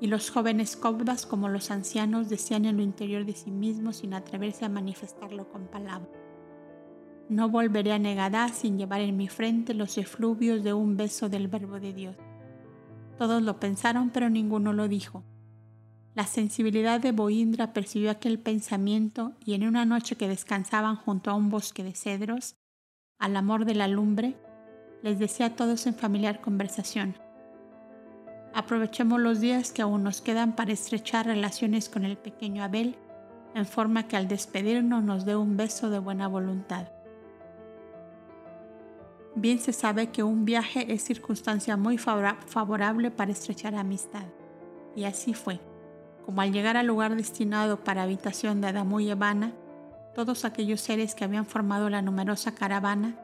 [SPEAKER 1] Y los jóvenes cobdas como los ancianos decían en lo interior de sí mismos sin atreverse a manifestarlo con palabras. No volveré a Negadá sin llevar en mi frente los efluvios de un beso del verbo de Dios. Todos lo pensaron, pero ninguno lo dijo. La sensibilidad de Boindra percibió aquel pensamiento y en una noche que descansaban junto a un bosque de cedros, al amor de la lumbre, les decía a todos en familiar conversación. Aprovechemos los días que aún nos quedan para estrechar relaciones con el pequeño Abel, en forma que al despedirnos nos dé un beso de buena voluntad. Bien se sabe que un viaje es circunstancia muy favorable para estrechar amistad, y así fue como al llegar al lugar destinado para habitación de Adamu y Evana, todos aquellos seres que habían formado la numerosa caravana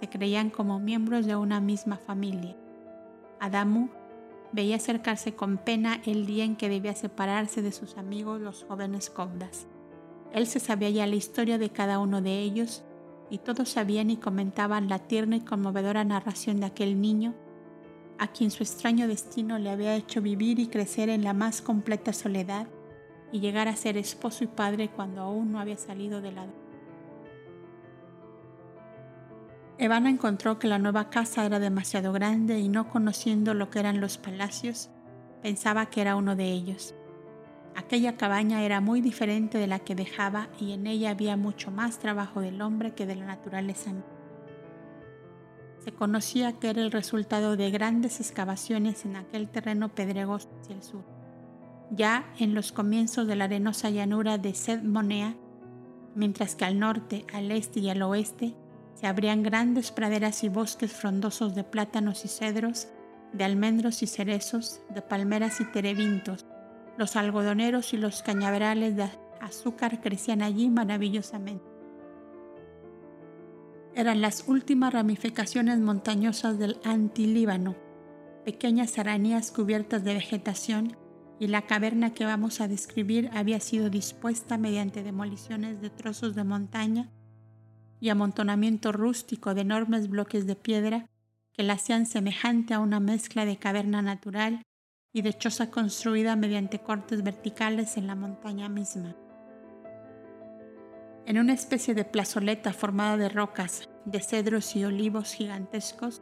[SPEAKER 1] se creían como miembros de una misma familia. Adamu veía acercarse con pena el día en que debía separarse de sus amigos los jóvenes cobdas. Él se sabía ya la historia de cada uno de ellos y todos sabían y comentaban la tierna y conmovedora narración de aquel niño a quien su extraño destino le había hecho vivir y crecer en la más completa soledad y llegar a ser esposo y padre cuando aún no había salido de la... Evana encontró que la nueva casa era demasiado grande y no conociendo lo que eran los palacios, pensaba que era uno de ellos. Aquella cabaña era muy diferente de la que dejaba y en ella había mucho más trabajo del hombre que de la naturaleza se conocía que era el resultado de grandes excavaciones en aquel terreno pedregoso hacia el sur. Ya en los comienzos de la arenosa llanura de Sed Monea, mientras que al norte, al este y al oeste se abrían grandes praderas y bosques frondosos de plátanos y cedros, de almendros y cerezos, de palmeras y terebintos. Los algodoneros y los cañaverales de azúcar crecían allí maravillosamente. Eran las últimas ramificaciones montañosas del antilíbano, pequeñas serranías cubiertas de vegetación, y la caverna que vamos a describir había sido dispuesta mediante demoliciones de trozos de montaña y amontonamiento rústico de enormes bloques de piedra que la hacían semejante a una mezcla de caverna natural y de choza construida mediante cortes verticales en la montaña misma. En una especie de plazoleta formada de rocas, de cedros y olivos gigantescos,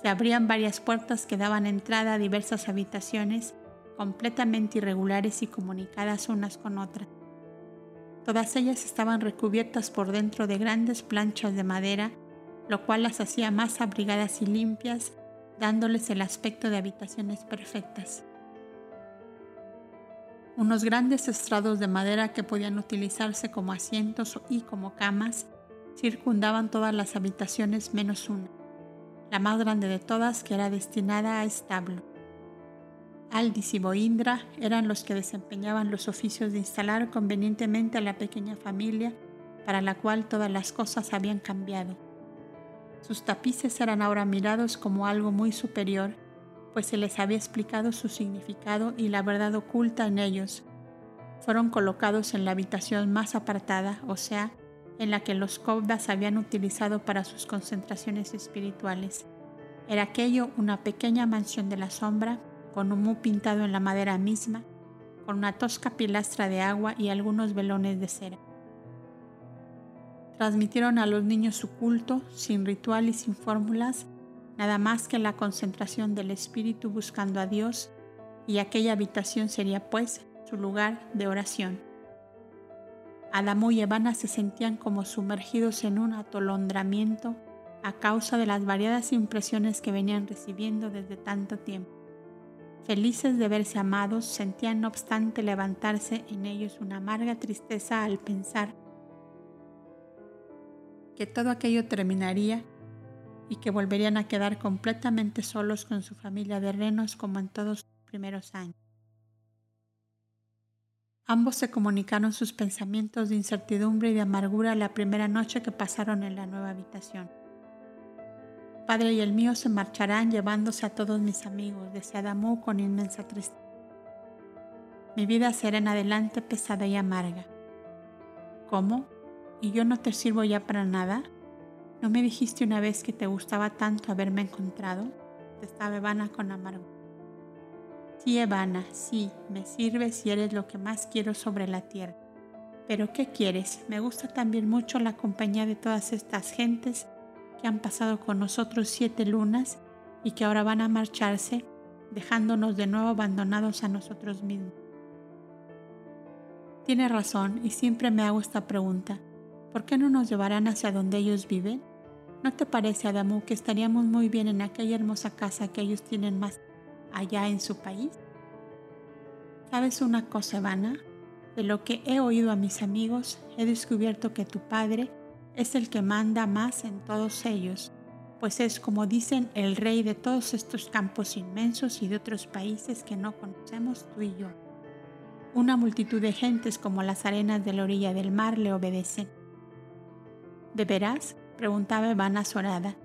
[SPEAKER 1] se abrían varias puertas que daban entrada a diversas habitaciones completamente irregulares y comunicadas unas con otras. Todas ellas estaban recubiertas por dentro de grandes planchas de madera lo cual las hacía más abrigadas y limpias, dándoles el aspecto de habitaciones perfectas. Unos grandes estrados de madera que podían utilizarse como asientos y como camas circundaban todas las habitaciones menos una, la más grande de todas que era destinada a establo. Aldis y Boindra eran los que desempeñaban los oficios de instalar convenientemente a la pequeña familia para la cual todas las cosas habían cambiado. Sus tapices eran ahora mirados como algo muy superior, pues se les había explicado su significado y la verdad oculta en ellos. Fueron colocados en la habitación más apartada, o sea, en la que los Kovdas habían utilizado para sus concentraciones espirituales. Era aquello una pequeña mansión de la sombra, con un mu pintado en la madera misma, con una tosca pilastra de agua y algunos velones de cera. Transmitieron a los niños su culto, sin ritual y sin fórmulas, nada más que la concentración del espíritu buscando a Dios, y aquella habitación sería pues su lugar de oración. Adamo y Evana se sentían como sumergidos en un atolondramiento a causa de las variadas impresiones que venían recibiendo desde tanto tiempo. Felices de verse amados, sentían no obstante levantarse en ellos una amarga tristeza al pensar que todo aquello terminaría y que volverían a quedar completamente solos con su familia de renos como en todos sus primeros años. Ambos se comunicaron sus pensamientos de incertidumbre y de amargura la primera noche que pasaron en la nueva habitación. Padre y el mío se marcharán llevándose a todos mis amigos, decía Adamú con inmensa tristeza. Mi vida será en adelante pesada y amarga. ¿Cómo? ¿Y yo no te sirvo ya para nada? ¿No me dijiste una vez que te gustaba tanto haberme encontrado? Estaba Evana con amargura. Sí, Evana, sí, me sirves y eres lo que más quiero sobre la tierra. Pero ¿qué quieres? Me gusta también mucho la compañía de todas estas gentes que han pasado con nosotros siete lunas y que ahora van a marcharse, dejándonos de nuevo abandonados a nosotros mismos. Tiene razón y siempre me hago esta pregunta. ¿Por qué no nos llevarán hacia donde ellos viven? ¿No te parece, Adamu, que estaríamos muy bien en aquella hermosa casa que ellos tienen más allá en su país? ¿Sabes una cosa, Ivana? De lo que he oído a mis amigos, he descubierto que tu padre es el que manda más en todos ellos, pues es, como dicen, el rey de todos estos campos inmensos y de otros países que no conocemos tú y yo. Una multitud de gentes como las arenas de la orilla del mar le obedecen. ¿De veras? preguntaba Ivana azorada.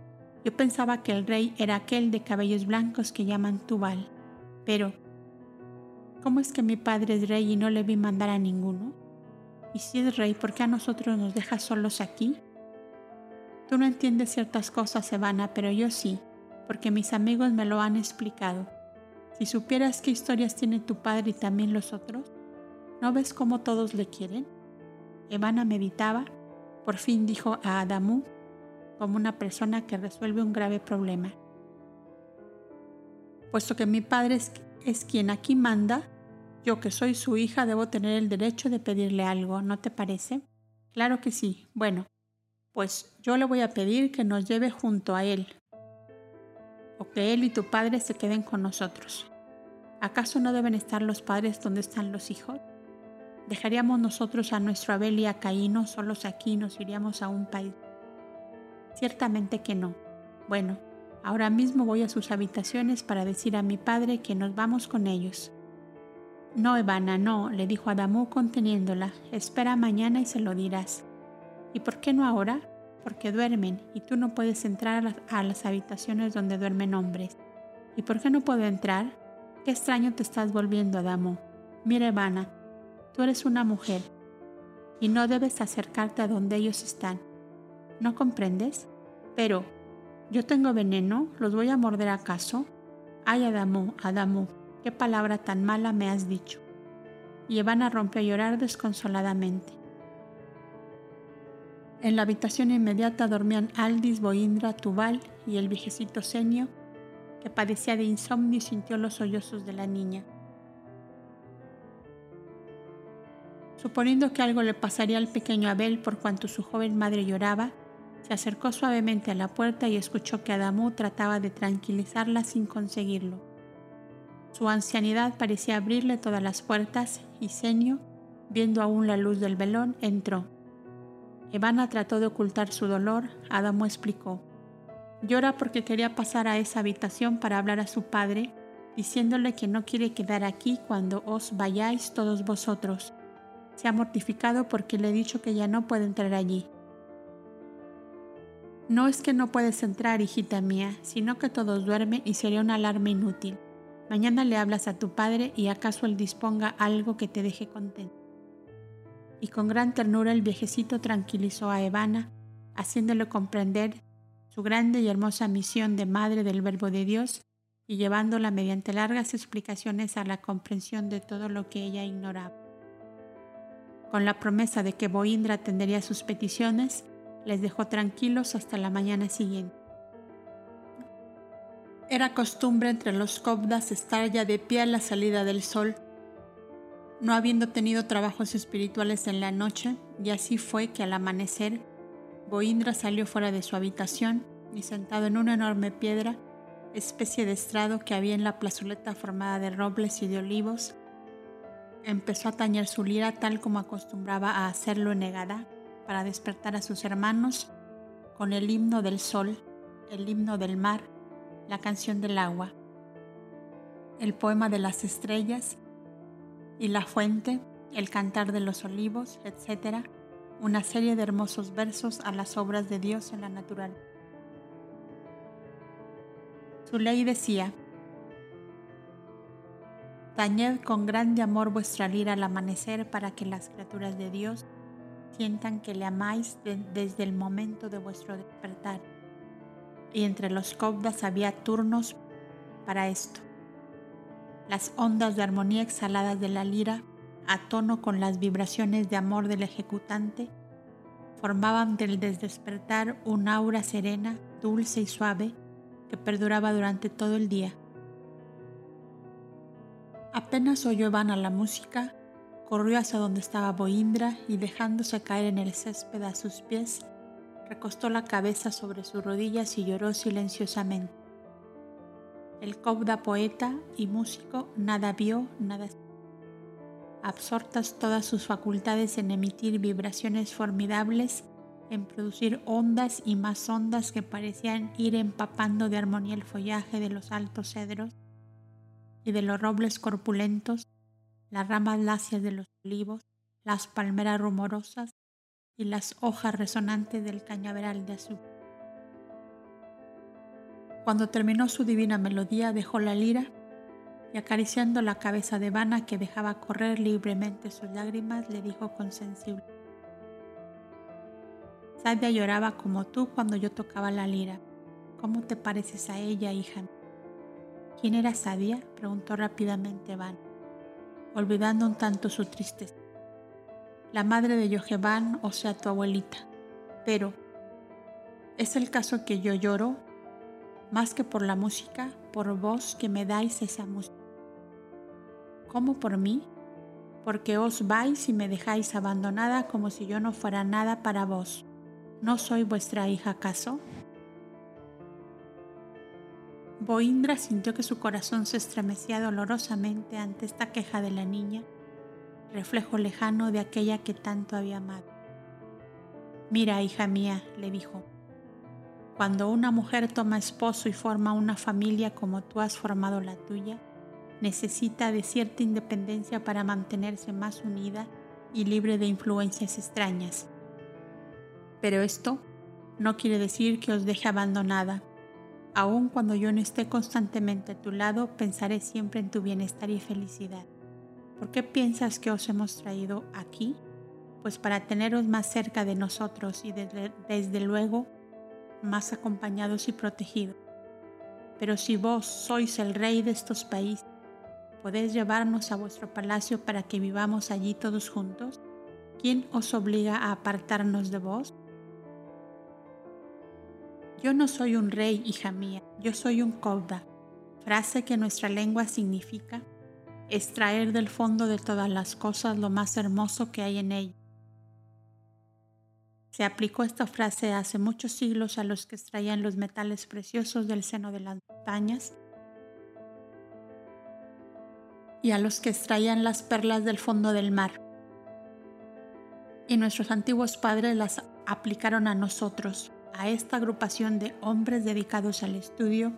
[SPEAKER 1] Yo pensaba que el rey era aquel de cabellos blancos que llaman Tubal. Pero, ¿cómo es que mi padre es rey y no le vi mandar a ninguno? Y si es rey, ¿por qué a nosotros nos deja solos aquí? Tú no entiendes ciertas cosas, Evana, pero yo sí, porque mis amigos me lo han explicado. Si supieras qué historias tiene tu padre y también los otros, ¿no ves cómo todos le quieren? Evana meditaba, por fin dijo a Adamu como una persona que resuelve un grave problema. Puesto que mi padre es, es quien aquí manda, yo que soy su hija debo tener el derecho de pedirle algo, ¿no te parece? Claro que sí. Bueno, pues yo le voy a pedir que nos lleve junto a él, o que él y tu padre se queden con nosotros. ¿Acaso no deben estar los padres donde están los hijos? ¿Dejaríamos nosotros a nuestro Abel y a Caíno solos aquí nos iríamos a un país? Ciertamente que no. Bueno, ahora mismo voy a sus habitaciones para decir a mi padre que nos vamos con ellos. No, Evana, no, le dijo Adamú conteniéndola. Espera mañana y se lo dirás. ¿Y por qué no ahora? Porque duermen y tú no puedes entrar a las, habitaciones donde duermen hombres. ¿Y por qué no puedo entrar? Qué extraño te estás volviendo, Adamo. Mira, Evana, tú eres una mujer y no debes acercarte a donde ellos están. ¿No comprendes? Pero, ¿yo tengo veneno? ¿Los voy a morder acaso? Ay, Adamo, Adamo, qué palabra tan mala me has dicho. Y Evana rompió a llorar desconsoladamente. En la habitación inmediata dormían Aldis, Boindra, Tubal y el viejecito Senio, que padecía de insomnio y sintió los sollozos de la niña. Suponiendo que algo le pasaría al pequeño Abel por cuanto su joven madre lloraba, Se acercó suavemente a la puerta y escuchó que Adamú trataba de tranquilizarla sin conseguirlo. Su ancianidad parecía abrirle todas las puertas y Senio, viendo aún la luz del velón, entró. Evana trató de ocultar su dolor. Adamo explicó. Llora porque quería pasar a esa habitación para hablar a su padre, diciéndole que no quiere quedar aquí cuando os vayáis todos vosotros. Se ha mortificado porque le he dicho que ya no puede entrar allí. No es que no puedes entrar, hijita mía, sino que todos duermen y sería una alarma inútil. Mañana le hablas a tu padre y acaso él disponga algo que te deje contento. Y con gran ternura el viejecito tranquilizó a Evana, haciéndole comprender su grande y hermosa misión de madre del Verbo de Dios y llevándola mediante largas explicaciones a la comprensión de todo lo que ella ignoraba. Con la promesa de que Boindra atendería sus peticiones, les dejó tranquilos hasta la mañana siguiente. Era costumbre entre los Kobdas estar ya de pie a la salida del sol, no habiendo tenido trabajos espirituales en la noche, y así fue que al amanecer, Boindra salió fuera de su habitación y sentado en una enorme piedra, especie de estrado que había en la plazoleta formada de robles y de olivos, empezó a tañer su lira tal como acostumbraba a hacerlo en Negada para despertar a sus hermanos con el himno del sol, el himno del mar, la canción del agua, el poema de las estrellas y la fuente, el cantar de los olivos, etc., una serie de hermosos versos a las obras de Dios en la naturaleza. Su ley decía, Tañed con grande amor vuestra lira al amanecer para que las criaturas de Dios sientan que le amáis desde el momento de vuestro despertar. Y entre los cobdas había turnos para esto. Las ondas de armonía exhaladas de la lira, a tono con las vibraciones de amor del ejecutante, formaban del desdespertar un aura serena, dulce y suave que perduraba durante todo el día. Apenas oyó Ivana la música, Corrió hacia donde estaba Boindra y dejándose caer en el césped a sus pies, recostó la cabeza sobre sus rodillas y lloró silenciosamente. El Kobda poeta y músico nada vio, nada absortas todas sus facultades en emitir vibraciones formidables, en producir ondas y más ondas que parecían ir empapando de armonía el follaje de los altos cedros y de los robles corpulentos, las ramas lacias de los olivos, las palmeras rumorosas y las hojas resonantes del cañaveral de azúcar. Cuando terminó su divina melodía, dejó la lira y acariciando la cabeza de Vana que dejaba correr libremente sus lágrimas, le dijo con sensible: Sadia lloraba como tú cuando yo tocaba la lira. ¿Cómo te pareces a ella, hija? ¿Quién era Sadia? preguntó rápidamente Vana olvidando un tanto su tristeza. La madre de Yojeban, o sea, tu abuelita. Pero, ¿es el caso que yo lloro más que por la música, por vos que me dais esa música? ¿Cómo por mí? Porque os vais y me dejáis abandonada como si yo no fuera nada para vos. ¿No soy vuestra hija acaso? Boindra sintió que su corazón se estremecía dolorosamente ante esta queja de la niña, reflejo lejano de aquella que tanto había amado. Mira, hija mía, le dijo, cuando una mujer toma esposo y forma una familia como tú has formado la tuya, necesita de cierta independencia para mantenerse más unida y libre de influencias extrañas. Pero esto no quiere decir que os deje abandonada Aun cuando yo no esté constantemente a tu lado, pensaré siempre en tu bienestar y felicidad. ¿Por qué piensas que os hemos traído aquí? Pues para teneros más cerca de nosotros y desde, desde luego más acompañados y protegidos. Pero si vos sois el rey de estos países, ¿podéis llevarnos a vuestro palacio para que vivamos allí todos juntos? ¿Quién os obliga a apartarnos de vos? Yo no soy un rey, hija mía, yo soy un Kobda, frase que nuestra lengua significa extraer del fondo de todas las cosas lo más hermoso que hay en ella. Se aplicó esta frase hace muchos siglos a los que extraían los metales preciosos del seno de las montañas y a los que extraían las perlas del fondo del mar. Y nuestros antiguos padres las aplicaron a nosotros, a esta agrupación de hombres dedicados al estudio,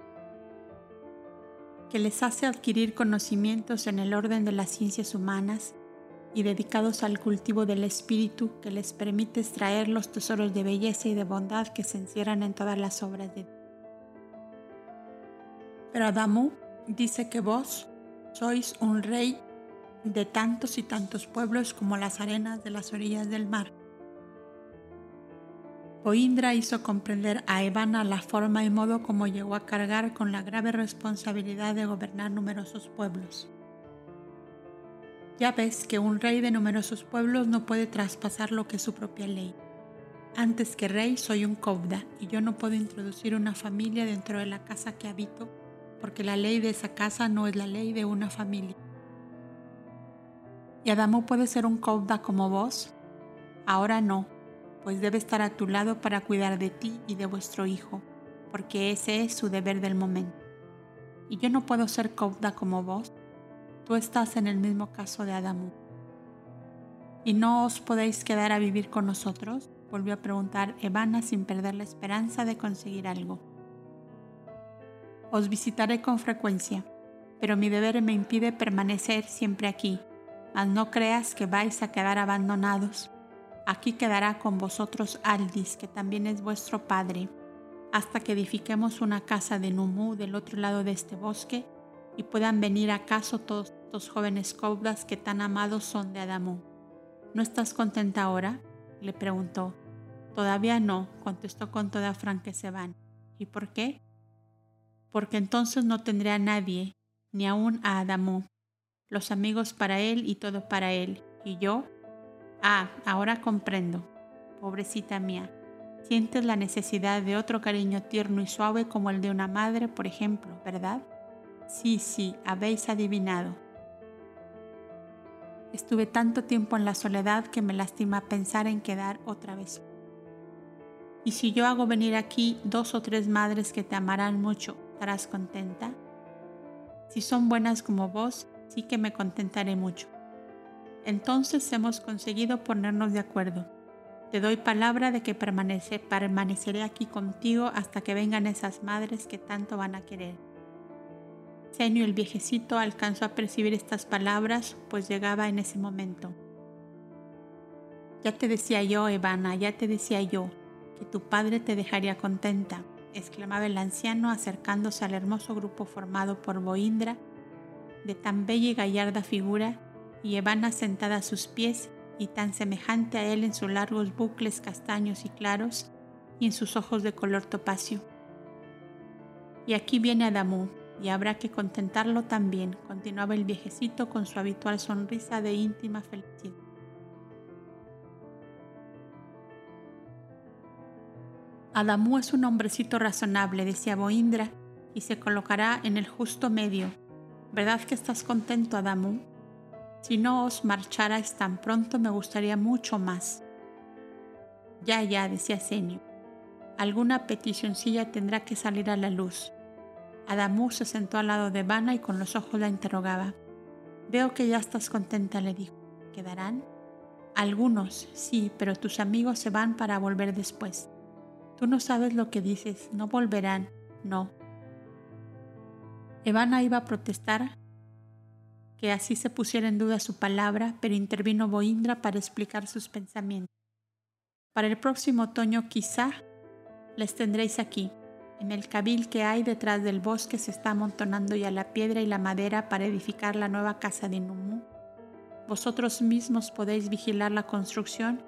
[SPEAKER 1] que les hace adquirir conocimientos en el orden de las ciencias humanas y dedicados al cultivo del espíritu que les permite extraer los tesoros de belleza y de bondad que se encierran en todas las obras de Dios. Pero Adamu dice que vos sois un rey de tantos y tantos pueblos como las arenas de las orillas del mar. Poindra hizo comprender a Evana la forma y modo como llegó a cargar con la grave responsabilidad de gobernar numerosos pueblos. Ya ves que un rey de numerosos pueblos no puede traspasar lo que es su propia ley. Antes que rey soy un Kobda y yo no puedo introducir una familia dentro de la casa que habito porque la ley de esa casa no es la ley de una familia. ¿Y Adamo puede ser un Kobda como vos? Ahora no, pues debe estar a tu lado para cuidar de ti y de vuestro hijo, porque ese es su deber del momento. ¿Y yo no puedo ser Kobda como vos? tú estás en el mismo caso de Adamu. ¿Y no os podéis quedar a vivir con nosotros? Volvió a preguntar Evana sin perder la esperanza de conseguir algo. Os visitaré con frecuencia, pero mi deber me impide permanecer siempre aquí. Mas no creas que vais a quedar abandonados. Aquí quedará con vosotros Aldis, que también es vuestro padre, hasta que edifiquemos una casa de Numu del otro lado de este bosque y puedan venir acaso todos los jóvenes cobdas que tan amados son de Adamo. ¿No estás contenta ahora? le preguntó. Todavía no, contestó con toda franqueza van. ¿Y por qué? Porque entonces no tendré a nadie, ni aún a Adamo. Los amigos para él y todo para él. ¿Y yo? Ah, ahora comprendo. Pobrecita mía, sientes la necesidad de otro cariño tierno y suave como el de una madre, por ejemplo, ¿verdad? Sí, sí, habéis adivinado. Estuve tanto tiempo en la soledad que me lastima pensar en quedar otra vez. Y si yo hago venir aquí dos o tres madres que te amarán mucho, ¿estarás contenta? Si son buenas como vos, sí que me contentaré mucho. Entonces hemos conseguido ponernos de acuerdo. Te doy palabra de que permaneceré aquí contigo hasta que vengan esas madres que tanto van a querer. Senio el viejecito alcanzó a percibir estas palabras, pues llegaba en ese momento. Ya te decía yo, Evana, ya te decía yo, que tu padre te dejaría contenta, exclamaba el anciano acercándose al hermoso grupo formado por Boindra, de tan bella y gallarda figura, y Evana sentada a sus pies y tan semejante a él en sus largos bucles castaños y claros y en sus ojos de color topacio. Y aquí viene Adamu, y habrá que contentarlo también, continuaba el viejecito con su habitual sonrisa de íntima felicidad. Adamu es un hombrecito razonable, decía Boindra, y se colocará en el justo medio. ¿Verdad que estás contento, Adamu? Si no os marcharais tan pronto me gustaría mucho más. Ya, ya, decía Senio. Alguna peticioncilla tendrá que salir a la luz. Adamu se sentó al lado de Vana y con los ojos la interrogaba. Veo que ya estás contenta, le dijo. ¿Quedarán? Algunos, sí, pero tus amigos se van para volver después. Tú no sabes lo que dices, no volverán, no. Evana iba a protestar que así se pusiera en duda su palabra, pero intervino Boindra para explicar sus pensamientos. Para el próximo otoño quizá les tendréis aquí, en el cabil que hay detrás del bosque se está amontonando ya la piedra y la madera para edificar la nueva casa de Numu. Vosotros mismos podéis vigilar la construcción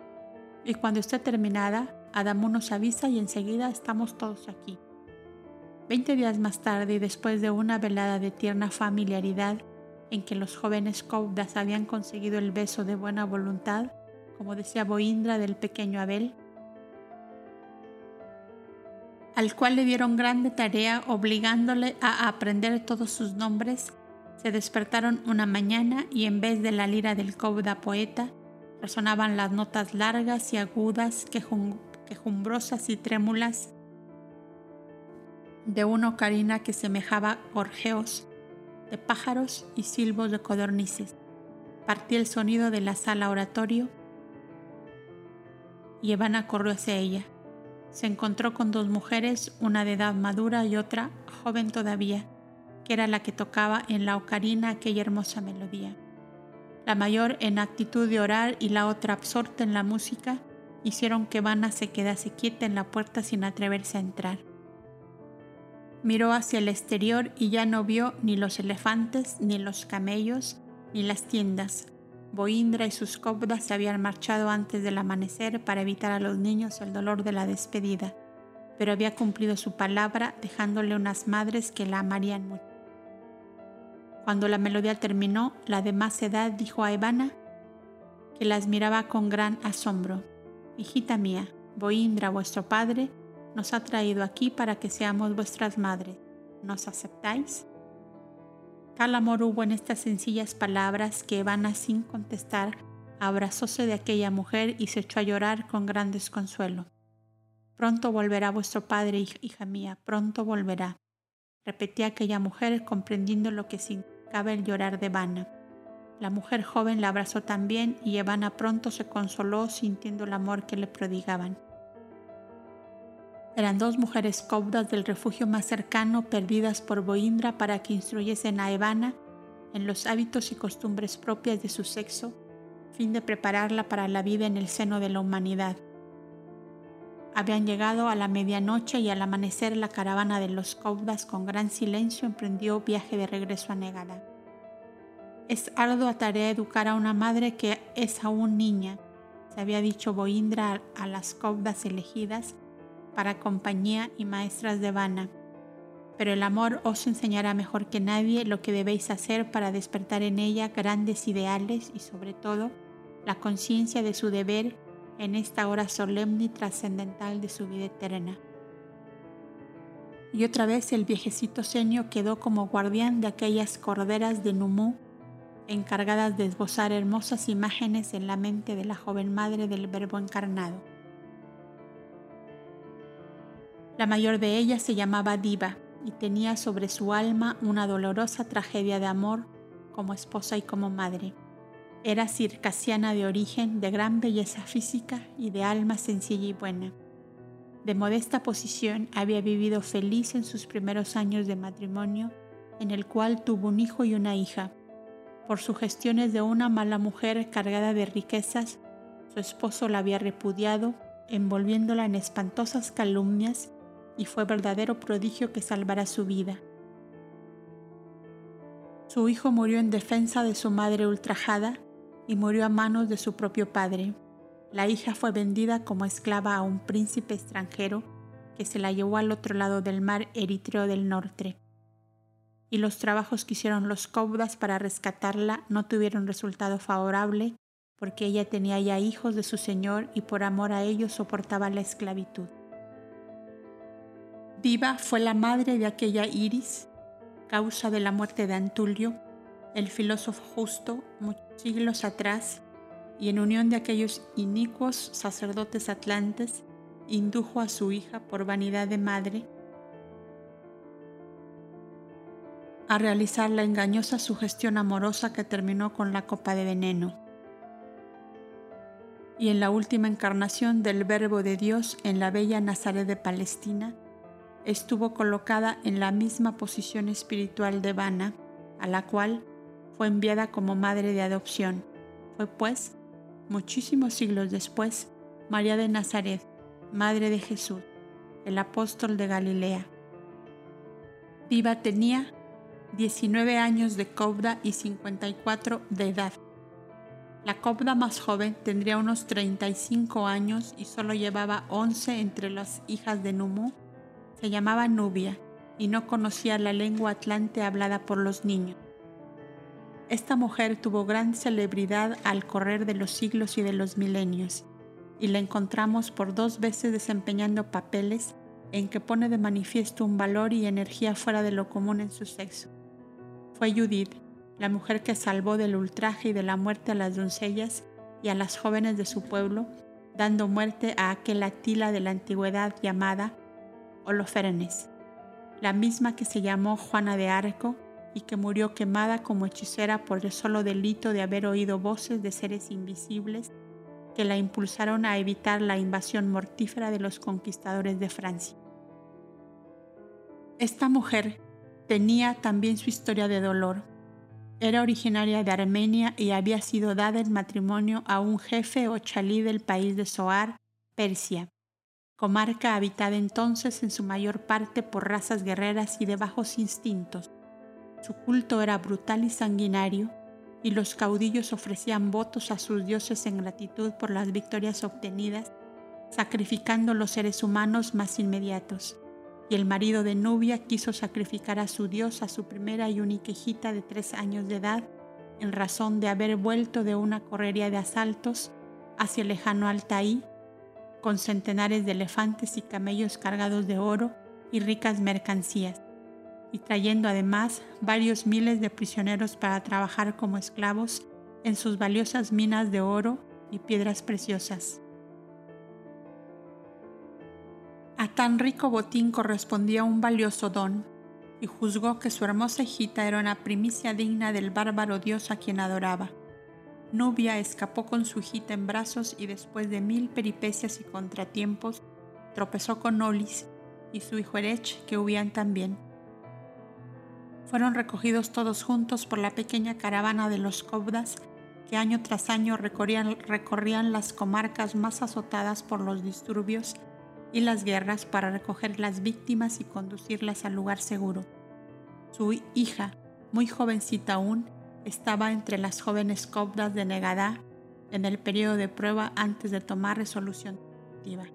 [SPEAKER 1] y cuando esté terminada, Adamu nos avisa y enseguida estamos todos aquí. Veinte días más tarde y después de una velada de tierna familiaridad en que los jóvenes Koudas habían conseguido el beso de buena voluntad, como decía Boindra del pequeño Abel, al cual le dieron grande tarea obligándole a aprender todos sus nombres, se despertaron una mañana y en vez de la lira del Cobda poeta, Resonaban las notas largas y agudas, quejumbrosas y trémulas de una ocarina que semejaba gorjeos de pájaros y silbos de codornices. Partía el sonido de la sala oratorio y Evana corrió hacia ella. Se encontró con dos mujeres, una de edad madura y otra joven todavía, que era la que tocaba en la ocarina aquella hermosa melodía. La mayor en actitud de orar y la otra absorta en la música hicieron que Evana se quedase quieta en la puerta sin atreverse a entrar. Miró hacia el exterior y ya no vio ni los elefantes, ni los camellos, ni las tiendas. Boindra y sus cobdas se habían marchado antes del amanecer para evitar a los niños el dolor de la despedida, pero había cumplido su palabra dejándole unas madres que la amarían mucho. Cuando la melodía terminó, la de más edad dijo a Evana, que las miraba con gran asombro, Hijita mía, Boindra, vuestro padre, nos ha traído aquí para que seamos vuestras madres. ¿Nos aceptáis? Tal amor hubo en estas sencillas palabras que Evana sin contestar abrazóse de aquella mujer y se echó a llorar con gran desconsuelo. Pronto volverá vuestro padre, hija mía, pronto volverá, repetía aquella mujer comprendiendo lo que significaba el llorar de Evana. La mujer joven la abrazó también y Evana pronto se consoló sintiendo el amor que le prodigaban. Eran dos mujeres cobdas del refugio más cercano perdidas por Boindra para que instruyesen a Evana en los hábitos y costumbres propias de su sexo, fin de prepararla para la vida en el seno de la humanidad. Habían llegado a la medianoche y al amanecer la caravana de los cobdas con gran silencio emprendió viaje de regreso a Negada. Es ardua tarea educar a una madre que es aún niña, se había dicho Boindra a las cobdas elegidas para compañía y maestras de vana. Pero el amor os enseñará mejor que nadie lo que debéis hacer para despertar en ella grandes ideales y sobre todo la conciencia de su deber en esta hora solemne y trascendental de su vida eterna. Y otra vez el viejecito senio quedó como guardián de aquellas corderas de Numú, encargadas de esbozar hermosas imágenes en la mente de la joven madre del Verbo encarnado. La mayor de ellas se llamaba Diva y tenía sobre su alma una dolorosa tragedia de amor como esposa y como madre. Era circasiana de origen, de gran belleza física y de alma sencilla y buena. De modesta posición había vivido feliz en sus primeros años de matrimonio, en el cual tuvo un hijo y una hija. Por sugestiones de una mala mujer cargada de riquezas, su esposo la había repudiado, envolviéndola en espantosas calumnias y fue verdadero prodigio que salvara su vida. Su hijo murió en defensa de su madre ultrajada y murió a manos de su propio padre. La hija fue vendida como esclava a un príncipe extranjero que se la llevó al otro lado del mar Eritreo del Norte. Y los trabajos que hicieron los cobdas para rescatarla no tuvieron resultado favorable porque ella tenía ya hijos de su señor y por amor a ellos soportaba la esclavitud. Viva fue la madre de aquella Iris, causa de la muerte de Antulio, el filósofo justo, muchos siglos atrás, y en unión de aquellos inicuos sacerdotes atlantes, indujo a su hija por vanidad de madre a realizar la engañosa sugestión amorosa que terminó con la copa de veneno. Y en la última encarnación del Verbo de Dios en la bella Nazaret de Palestina, estuvo colocada en la misma posición espiritual de Vana, a la cual fue enviada como madre de adopción. Fue pues, muchísimos siglos después, María de Nazaret, madre de Jesús, el apóstol de Galilea. Viva tenía 19 años de cobda y 54 de edad. La cobda más joven tendría unos 35 años y solo llevaba 11 entre las hijas de Numu se llamaba Nubia y no conocía la lengua atlante hablada por los niños. Esta mujer tuvo gran celebridad al correr de los siglos y de los milenios, y la encontramos por dos veces desempeñando papeles en que pone de manifiesto un valor y energía fuera de lo común en su sexo. Fue Judith, la mujer que salvó del ultraje y de la muerte a las doncellas y a las jóvenes de su pueblo, dando muerte a aquel Atila de la antigüedad llamada Holofernes, la misma que se llamó Juana de Arco y que murió quemada como hechicera por el solo delito de haber oído voces de seres invisibles que la impulsaron a evitar la invasión mortífera de los conquistadores de Francia. Esta mujer tenía también su historia de dolor. Era originaria de Armenia y había sido dada en matrimonio a un jefe o chalí del país de Soar, Persia, comarca habitada entonces en su mayor parte por razas guerreras y de bajos instintos. Su culto era brutal y sanguinario, y los caudillos ofrecían votos a sus dioses en gratitud por las victorias obtenidas, sacrificando los seres humanos más inmediatos y el marido de Nubia quiso sacrificar a su dios a su primera y única hijita de tres años de edad en razón de haber vuelto de una correría de asaltos hacia el lejano Altaí con centenares de elefantes y camellos cargados de oro y ricas mercancías, y trayendo además varios miles de prisioneros para trabajar como esclavos en sus valiosas minas de oro y piedras preciosas. A tan rico botín correspondía un valioso don, y juzgó que su hermosa hijita era una primicia digna del bárbaro dios a quien adoraba. Nubia escapó con su hijita en brazos y después de mil peripecias y contratiempos, tropezó con Olis y su hijo Erech, que huían también. Fueron recogidos todos juntos por la pequeña caravana de los Cobdas, que año tras año recorrían, recorrían las comarcas más azotadas por los disturbios y las guerras para recoger las víctimas y conducirlas al lugar seguro. Su hija, muy jovencita aún, estaba entre las jóvenes cobras de Negadá en el periodo de prueba antes de tomar resolución definitiva.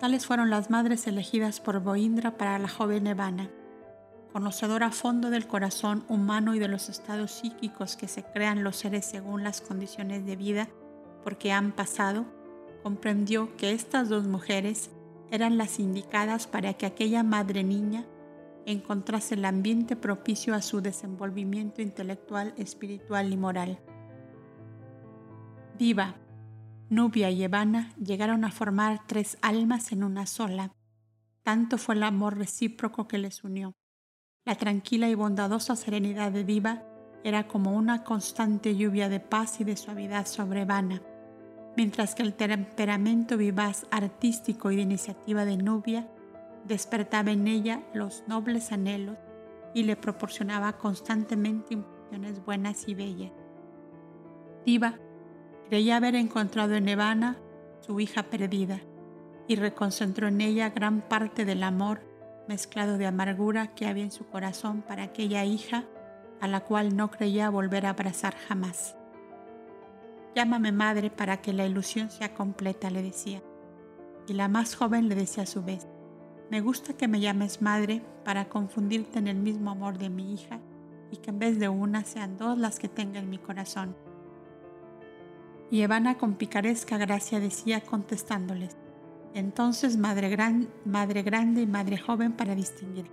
[SPEAKER 1] Tales fueron las madres elegidas por Boindra para la joven Evana, conocedora a fondo del corazón humano y de los estados psíquicos que se crean los seres según las condiciones de vida porque han pasado comprendió que estas dos mujeres eran las indicadas para que aquella madre niña encontrase el ambiente propicio a su desenvolvimiento intelectual, espiritual y moral. Diva, Nubia y Evana llegaron a formar tres almas en una sola. Tanto fue el amor recíproco que les unió. La tranquila y bondadosa serenidad de Diva era como una constante lluvia de paz y de suavidad sobre Evana mientras que el temperamento vivaz, artístico y de iniciativa de Nubia despertaba en ella los nobles anhelos y le proporcionaba constantemente impresiones buenas y bellas. Diva creía haber encontrado en Evana su hija perdida y reconcentró en ella gran parte del amor mezclado de amargura que había en su corazón para aquella hija a la cual no creía volver a abrazar jamás. Llámame madre para que la ilusión sea completa, le decía. Y la más joven le decía a su vez, me gusta que me llames madre para confundirte en el mismo amor de mi hija y que en vez de una sean dos las que tenga en mi corazón. Y Evana con picaresca gracia decía contestándoles, entonces madre, gran, madre grande y madre joven para distinguir.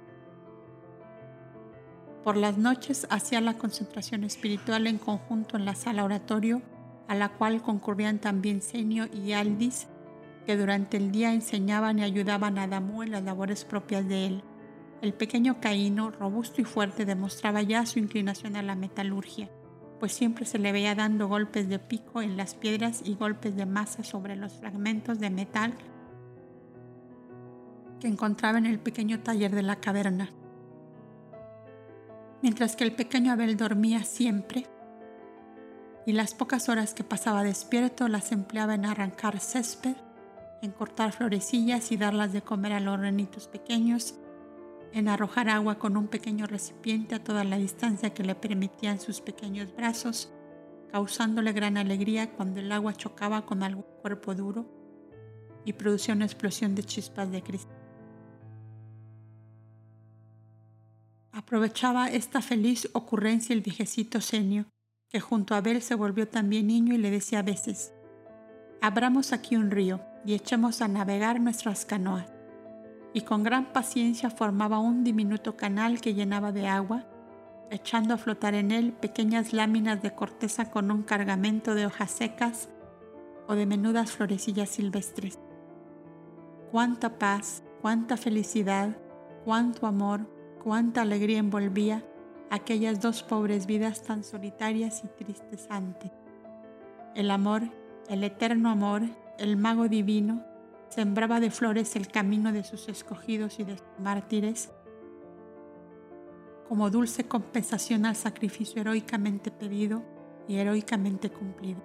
[SPEAKER 1] Por las noches hacía la concentración espiritual en conjunto en la sala oratorio a la cual concurrían también Senio y Aldis, que durante el día enseñaban y ayudaban a Damu en las labores propias de él. El pequeño Caíno, robusto y fuerte, demostraba ya su inclinación a la metalurgia, pues siempre se le veía dando golpes de pico en las piedras y golpes de masa sobre los fragmentos de metal que encontraba en el pequeño taller de la caverna. Mientras que el pequeño Abel dormía siempre, y las pocas horas que pasaba despierto las empleaba en arrancar césped, en cortar florecillas y darlas de comer a los renitos pequeños, en arrojar agua con un pequeño recipiente a toda la distancia que le permitían sus pequeños brazos, causándole gran alegría cuando el agua chocaba con algún cuerpo duro y producía una explosión de chispas de cristal. Aprovechaba esta feliz ocurrencia el viejecito senio que junto a Abel se volvió también niño y le decía a veces, abramos aquí un río y echemos a navegar nuestras canoas. Y con gran paciencia formaba un diminuto canal que llenaba de agua echando a flotar en él pequeñas láminas de corteza con un cargamento de hojas secas o de menudas florecillas silvestres. Cuánta paz, cuánta felicidad, cuánto amor, cuánta alegría envolvía aquellas dos pobres vidas tan solitarias y tristes antes. El amor, el eterno amor, el mago divino, sembraba de flores el camino de sus escogidos y de sus mártires, como dulce compensación al sacrificio heroicamente pedido y heroicamente cumplido.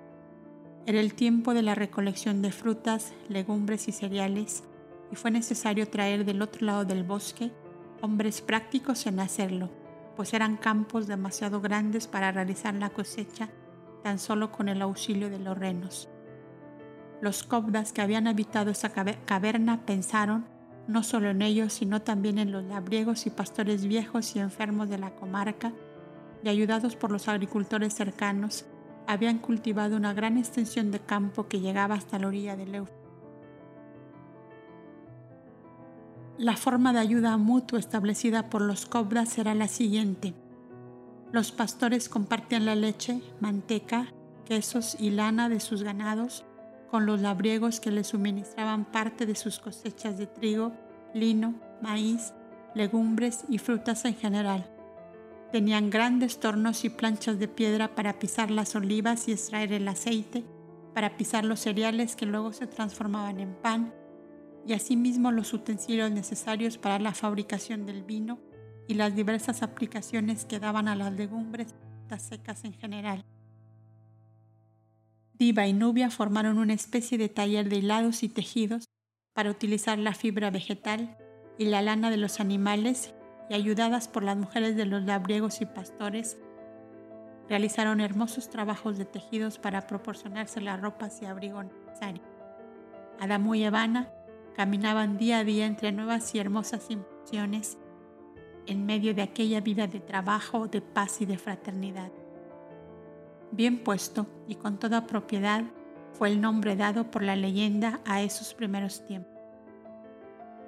[SPEAKER 1] Era el tiempo de la recolección de frutas, legumbres y cereales, y fue necesario traer del otro lado del bosque hombres prácticos en hacerlo, pues eran campos demasiado grandes para realizar la cosecha tan solo con el auxilio de los renos. Los cobdas que habían habitado esa caverna pensaron no solo en ellos, sino también en los labriegos y pastores viejos y enfermos de la comarca, y ayudados por los agricultores cercanos, habían cultivado una gran extensión de campo que llegaba hasta la orilla del Éufrates. La forma de ayuda mutua establecida por los cobras era la siguiente. Los pastores compartían la leche, manteca, quesos y lana de sus ganados con los labriegos que les suministraban parte de sus cosechas de trigo, lino, maíz, legumbres y frutas en general. Tenían grandes tornos y planchas de piedra para pisar las olivas y extraer el aceite, para pisar los cereales que luego se transformaban en pan, y asimismo los utensilios necesarios para la fabricación del vino y las diversas aplicaciones que daban a las legumbres secas en general. Diva y Nubia formaron una especie de taller de hilados y tejidos para utilizar la fibra vegetal y la lana de los animales y ayudadas por las mujeres de los labriegos y pastores, realizaron hermosos trabajos de tejidos para proporcionarse las ropas y abrigo necesarios. Adamu y Evana caminaban día a día entre nuevas y hermosas impresiones en medio de aquella vida de trabajo, de paz y de fraternidad bien puesto y con toda propiedad fue el nombre dado por la leyenda a esos primeros tiempos,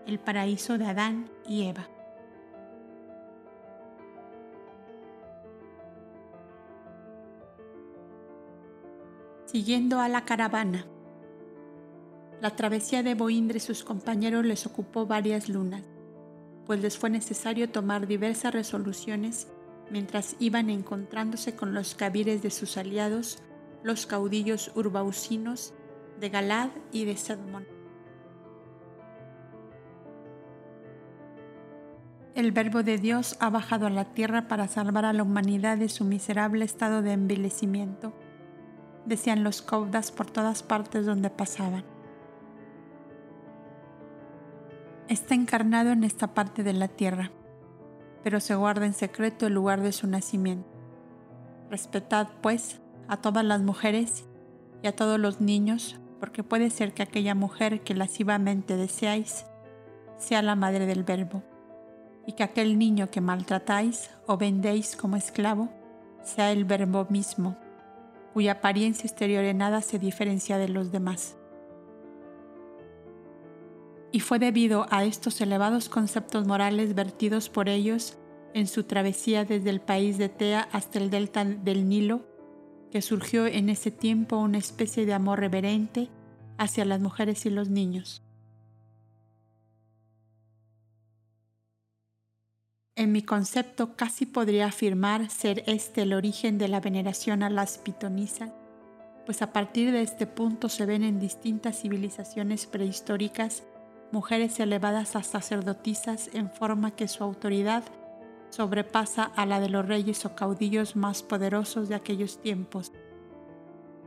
[SPEAKER 1] el paraíso de Adán y Eva. Siguiendo a la caravana. La travesía de Boindre y sus compañeros les ocupó varias lunas, pues les fue necesario tomar diversas resoluciones mientras iban encontrándose con los cabires de sus aliados, los caudillos urbausinos de Galad y de Sedmon. El Verbo de Dios ha bajado a la tierra para salvar a la humanidad de su miserable estado de envilecimiento, decían los caudas por todas partes donde pasaban. Está encarnado en esta parte de la tierra pero se guarda en secreto el lugar de su nacimiento. Respetad, pues, a todas las mujeres y a todos los niños, porque puede ser que aquella mujer que lascivamente deseáis sea la madre del Verbo, y que aquel niño que maltratáis o vendéis como esclavo sea el Verbo mismo, cuya apariencia exterior en nada se diferencia de los demás. Y fue debido a estos elevados conceptos morales vertidos por ellos en su travesía desde el país de Tea hasta el delta del Nilo, que surgió en ese tiempo una especie de amor reverente hacia las mujeres y los niños. En mi concepto casi podría afirmar ser este el origen de la veneración a las pitonisas, pues a partir de este punto se ven en distintas civilizaciones prehistóricas mujeres elevadas a sacerdotisas en forma que su autoridad sobrepasa a la de los reyes o caudillos más poderosos de aquellos tiempos.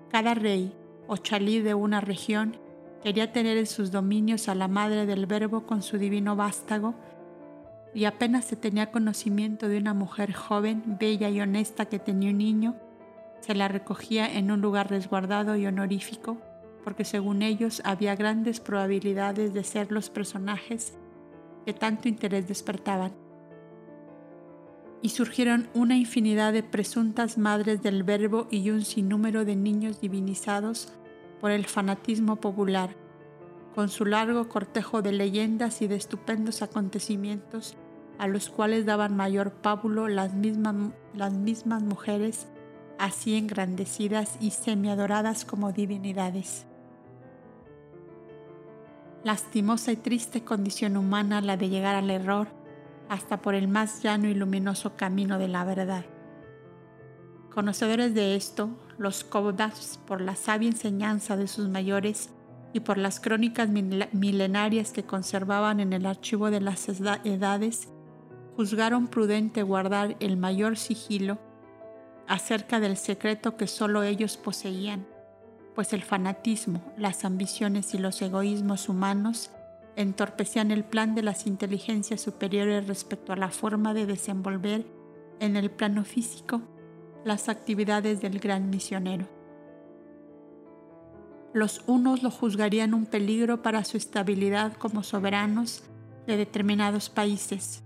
[SPEAKER 1] Cada rey o chalí de una región quería tener en sus dominios a la madre del verbo con su divino vástago, y apenas se tenía conocimiento de una mujer joven, bella y honesta que tenía un niño, se la recogía en un lugar resguardado y honorífico porque según ellos había grandes probabilidades de ser los personajes que tanto interés despertaban. Y surgieron una infinidad de presuntas madres del verbo y un sinnúmero de niños divinizados por el fanatismo popular, con su largo cortejo de leyendas y de estupendos acontecimientos a los cuales daban mayor pábulo las mismas, las mismas mujeres, así engrandecidas y semiadoradas como divinidades. Lastimosa y triste condición humana la de llegar al error, hasta por el más llano y luminoso camino de la verdad. Conocedores de esto, los Kobdas, por la sabia enseñanza de sus mayores y por las crónicas milenarias que conservaban en el archivo de las edades, juzgaron prudente guardar el mayor sigilo acerca del secreto que solo ellos poseían, pues el fanatismo, las ambiciones y los egoísmos humanos entorpecían el plan de las inteligencias superiores respecto a la forma de desenvolver en el plano físico las actividades del gran misionero. Los unos lo juzgarían un peligro para su estabilidad como soberanos de determinados países.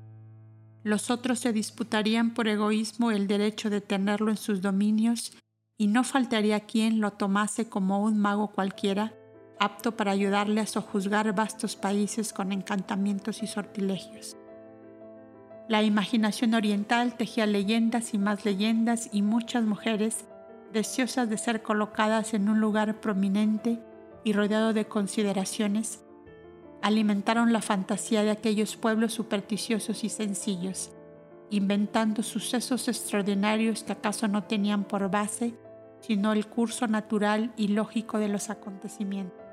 [SPEAKER 1] Los otros se disputarían por egoísmo el derecho de tenerlo en sus dominios y no faltaría quien lo tomase como un mago cualquiera, apto para ayudarle a sojuzgar vastos países con encantamientos y sortilegios. La imaginación oriental tejía leyendas y más leyendas y muchas mujeres, deseosas de ser colocadas en un lugar prominente y rodeado de consideraciones, alimentaron la fantasía de aquellos pueblos supersticiosos y sencillos, inventando sucesos extraordinarios que acaso no tenían por base sino el curso natural y lógico de los acontecimientos.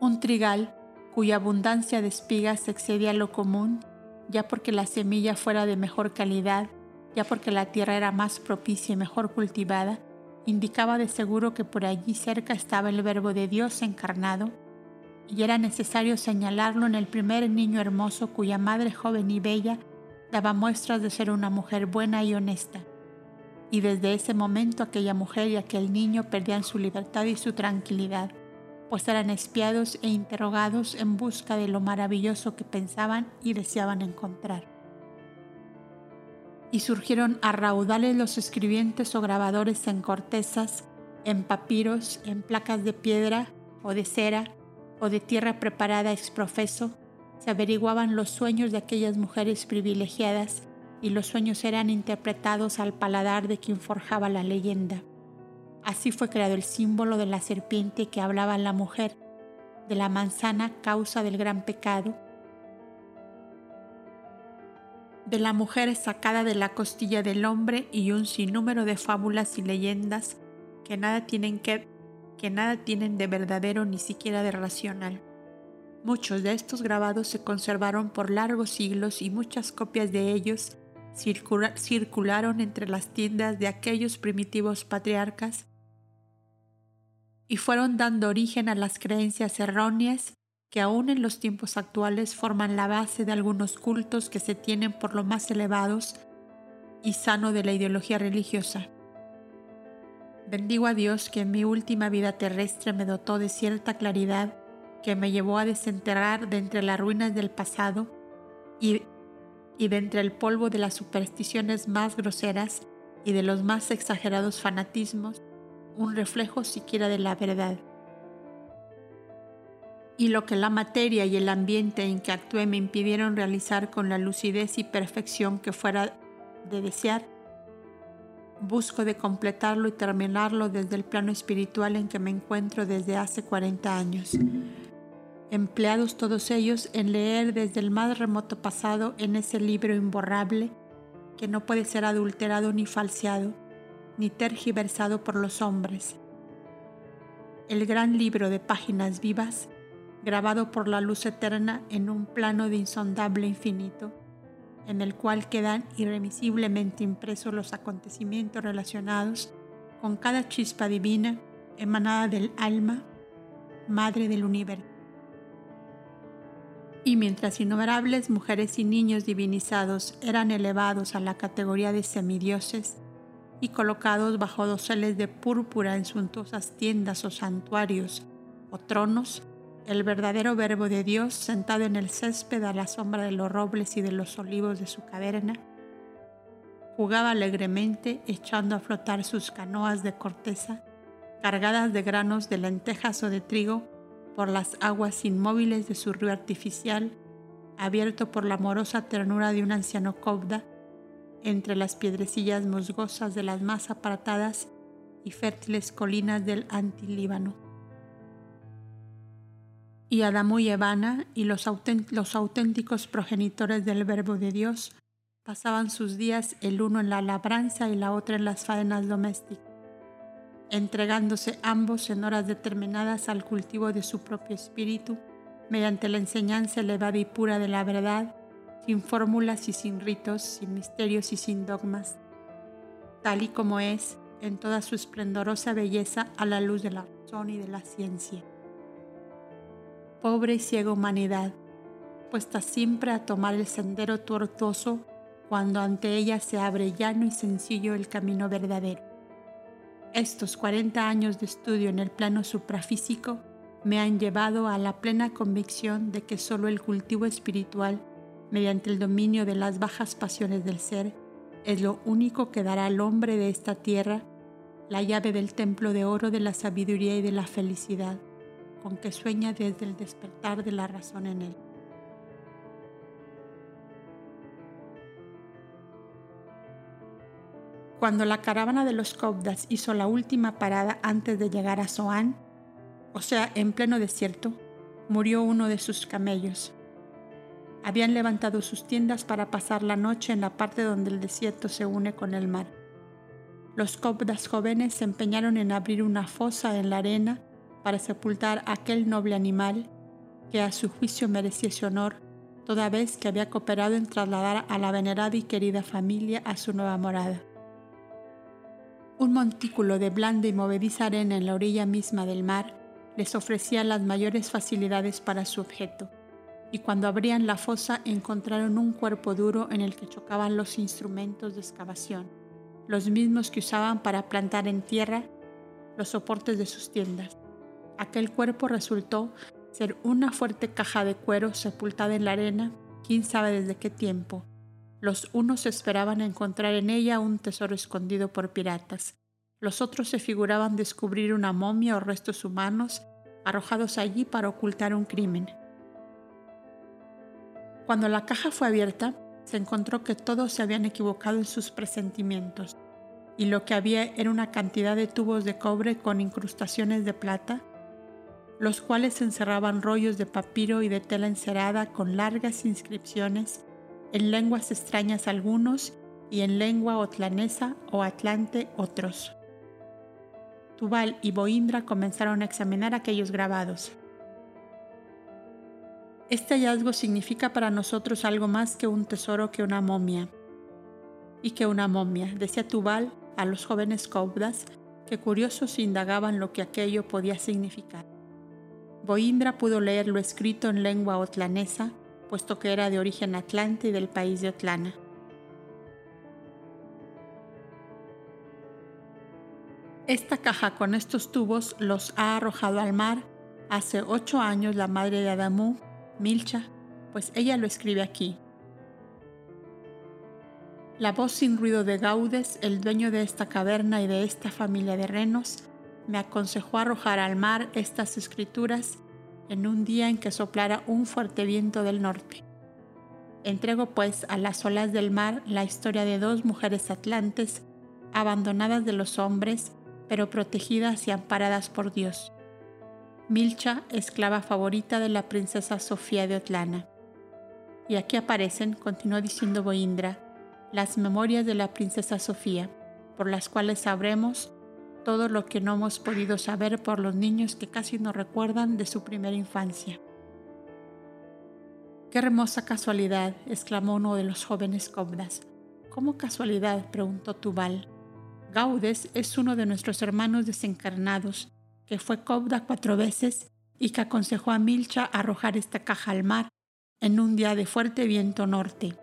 [SPEAKER 1] Un trigal cuya abundancia de espigas excedía lo común ya porque la semilla fuera de mejor calidad, ya porque la tierra era más propicia y mejor cultivada, indicaba de seguro que por allí cerca estaba el Verbo de Dios encarnado, y era necesario señalarlo en el primer niño hermoso cuya madre joven y bella daba muestras de ser una mujer buena y honesta. Y desde ese momento aquella mujer y aquel niño perdían su libertad y su tranquilidad pues eran espiados e interrogados en busca de lo maravilloso que pensaban y deseaban encontrar. Y surgieron a raudales los escribientes o grabadores en cortezas, en papiros, en placas de piedra o de cera o de tierra preparada ex profeso, se averiguaban los sueños de aquellas mujeres privilegiadas y los sueños eran interpretados al paladar de quien forjaba la leyenda. Así fue creado el símbolo de la serpiente que hablaba la mujer, de la manzana causa del gran pecado, de la mujer sacada de la costilla del hombre y un sinnúmero de fábulas y leyendas que nada tienen que, que nada tienen de verdadero ni siquiera de racional. Muchos de estos grabados se conservaron por largos siglos y muchas copias de ellos circularon entre las tiendas de aquellos primitivos patriarcas y fueron dando origen a las creencias erróneas que aún en los tiempos actuales forman la base de algunos cultos que se tienen por lo más elevados y sano de la ideología religiosa. Bendigo a Dios que en mi última vida terrestre me dotó de cierta claridad que me llevó a desenterrar de entre las ruinas del pasado y, y de entre el polvo de las supersticiones más groseras y de los más exagerados fanatismos un reflejo siquiera de la verdad. Y lo que la materia y el ambiente en que actué me impidieron realizar con la lucidez y perfección que fuera de desear, busco de completarlo y terminarlo desde el plano espiritual en que me encuentro desde hace 40 años. Empleados todos ellos en leer desde el más remoto pasado en ese libro imborrable que no puede ser adulterado ni falseado, ni tergiversado por los hombres. El gran libro de páginas vivas, grabado por la luz eterna en un plano de insondable infinito, en el cual quedan irremisiblemente impresos los acontecimientos relacionados con cada chispa divina emanada del alma, madre del universo. Y mientras innumerables mujeres y niños divinizados eran elevados a la categoría de semidioses, y colocados bajo doseles de púrpura en suntuosas tiendas o santuarios o tronos, el verdadero verbo de Dios sentado en el césped a la sombra de los robles y de los olivos de su caverna, jugaba alegremente echando a flotar sus canoas de corteza cargadas de granos de lentejas o de trigo por las aguas inmóviles de su río artificial abierto por la amorosa ternura de un anciano cobda, entre las piedrecillas musgosas de las más apartadas y fértiles colinas del Antilíbano. Y Adamú y Evana y los, los auténticos progenitores del Verbo de Dios pasaban sus días el uno en la labranza y la otra en las faenas domésticas, entregándose ambos en horas determinadas al cultivo de su propio espíritu, mediante la enseñanza elevada y pura de la verdad, sin fórmulas y sin ritos, sin misterios y sin dogmas, tal y como es en toda su esplendorosa belleza a la luz de la razón y de la ciencia. Pobre y ciega humanidad, puesta siempre a tomar el sendero tortuoso cuando ante ella se abre llano y sencillo el camino verdadero. Estos 40 años de estudio en el plano suprafísico me han llevado a la plena convicción de que solo el cultivo espiritual, mediante el dominio de las bajas pasiones del ser, es lo único que dará al hombre de esta tierra la llave del templo de oro de la sabiduría y de la felicidad, con que sueña desde el despertar de la razón en él. Cuando la caravana de los Cobdas hizo la última parada antes de llegar a Zoán, o sea, en pleno desierto, murió uno de sus camellos. Habían levantado sus tiendas para pasar la noche en la parte donde el desierto se une con el mar. Los Cobdas jóvenes se empeñaron en abrir una fosa en la arena para sepultar aquel noble animal que a su juicio merecía ese honor, toda vez que había cooperado en trasladar a la venerada y querida familia a su nueva morada. Un montículo de blanda y movediza arena en la orilla misma del mar les ofrecía las mayores facilidades para su objeto, y cuando abrían la fosa encontraron un cuerpo duro en el que chocaban los instrumentos de excavación, los mismos que usaban para plantar en tierra los soportes de sus tiendas. Aquel cuerpo resultó ser una fuerte caja de cuero sepultada en la arena, quién sabe desde qué tiempo, los unos esperaban encontrar en ella un tesoro escondido por piratas. Los otros se figuraban descubrir una momia o restos humanos arrojados allí para ocultar un crimen. Cuando la caja fue abierta, se encontró que todos se habían equivocado en sus presentimientos, y lo que había era una cantidad de tubos de cobre con incrustaciones de plata, los cuales encerraban rollos de papiro y de tela encerada con largas inscripciones en lenguas extrañas algunos y en lengua otlanesa o atlante otros. Tubal y Boindra comenzaron a examinar aquellos grabados. Este hallazgo significa para nosotros algo más que un tesoro que una momia. Y que una momia, decía Tubal a los jóvenes cobdas, que curiosos indagaban lo que aquello podía significar. Boindra pudo leer lo escrito en lengua otlanesa puesto que era de origen atlante y del país de Otlana. Esta caja con estos tubos los ha arrojado al mar hace ocho años la madre de Adamú, Milcha, pues ella lo escribe aquí. La voz sin ruido de Gaudes, el dueño de esta caverna y de esta familia de renos, me aconsejó arrojar al mar estas escrituras en un día en que soplara un fuerte viento del norte. Entrego pues a las olas del mar la historia de dos mujeres atlantes, abandonadas de los hombres, pero protegidas y amparadas por Dios. Milcha, esclava favorita de la princesa Sofía de Otlana. Y aquí aparecen, continuó diciendo Boindra, las memorias de la princesa Sofía, por las cuales sabremos todo lo que no hemos podido saber por los niños que casi no recuerdan de su primera infancia. Qué hermosa casualidad, exclamó uno de los jóvenes cobdas. ¿Cómo casualidad? preguntó Tubal. Gaudes es uno de nuestros hermanos desencarnados, que fue cobda cuatro veces y que aconsejó a Milcha arrojar esta caja al mar en un día de fuerte viento norte,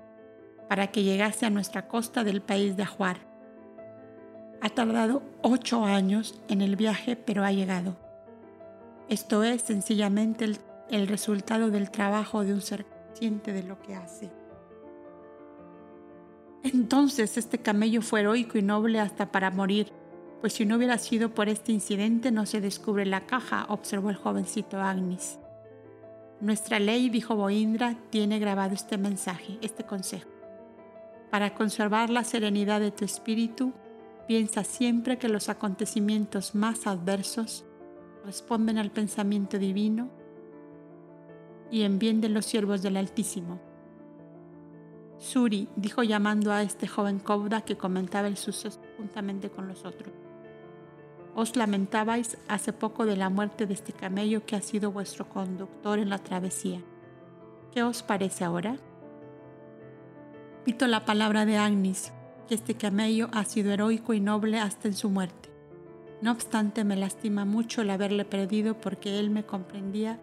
[SPEAKER 1] para que llegase a nuestra costa del país de Ajuar. Ha tardado ocho años en el viaje, pero ha llegado. Esto es sencillamente el, resultado del trabajo de un ser consciente de lo que hace. Entonces este camello fue heroico y noble hasta para morir, pues si no hubiera sido por este incidente no se descubre la caja, observó el jovencito Agnis. Nuestra ley, dijo Boindra, tiene grabado este mensaje, este consejo. Para conservar la serenidad de tu espíritu, piensa siempre que los acontecimientos más adversos responden al pensamiento divino y en bien de los siervos del Altísimo. Suri dijo llamando a este joven Kouda que comentaba el suceso juntamente con los otros. Os lamentabais hace poco de la muerte de este camello que ha sido vuestro conductor en la travesía. ¿Qué os parece ahora? Pito la palabra de Agnis, este camello ha sido heroico y noble hasta en su muerte. No obstante, me lastima mucho el haberle perdido porque él me comprendía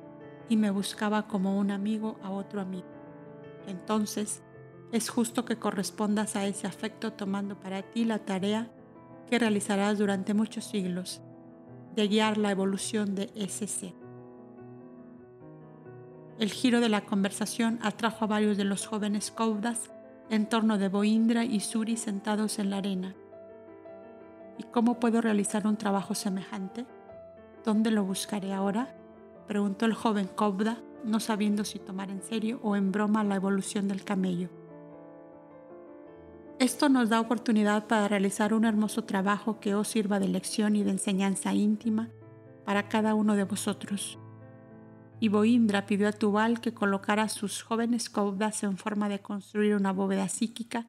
[SPEAKER 1] y me buscaba como un amigo a otro amigo. Entonces, es justo que correspondas a ese afecto tomando para ti la tarea que realizarás durante muchos siglos de guiar la evolución de ser. El giro de la conversación atrajo a varios de los jóvenes Koudas en torno de Boindra y Suri sentados en la arena. ¿Y cómo puedo realizar un trabajo semejante? ¿Dónde lo buscaré ahora? preguntó el joven Kobda, no sabiendo si tomar en serio o en broma la evolución del camello. Esto nos da oportunidad para realizar un hermoso trabajo que os sirva de lección y de enseñanza íntima para cada uno de vosotros. Y Boindra pidió a Tubal que colocara sus jóvenes Kobdas en forma de construir una bóveda psíquica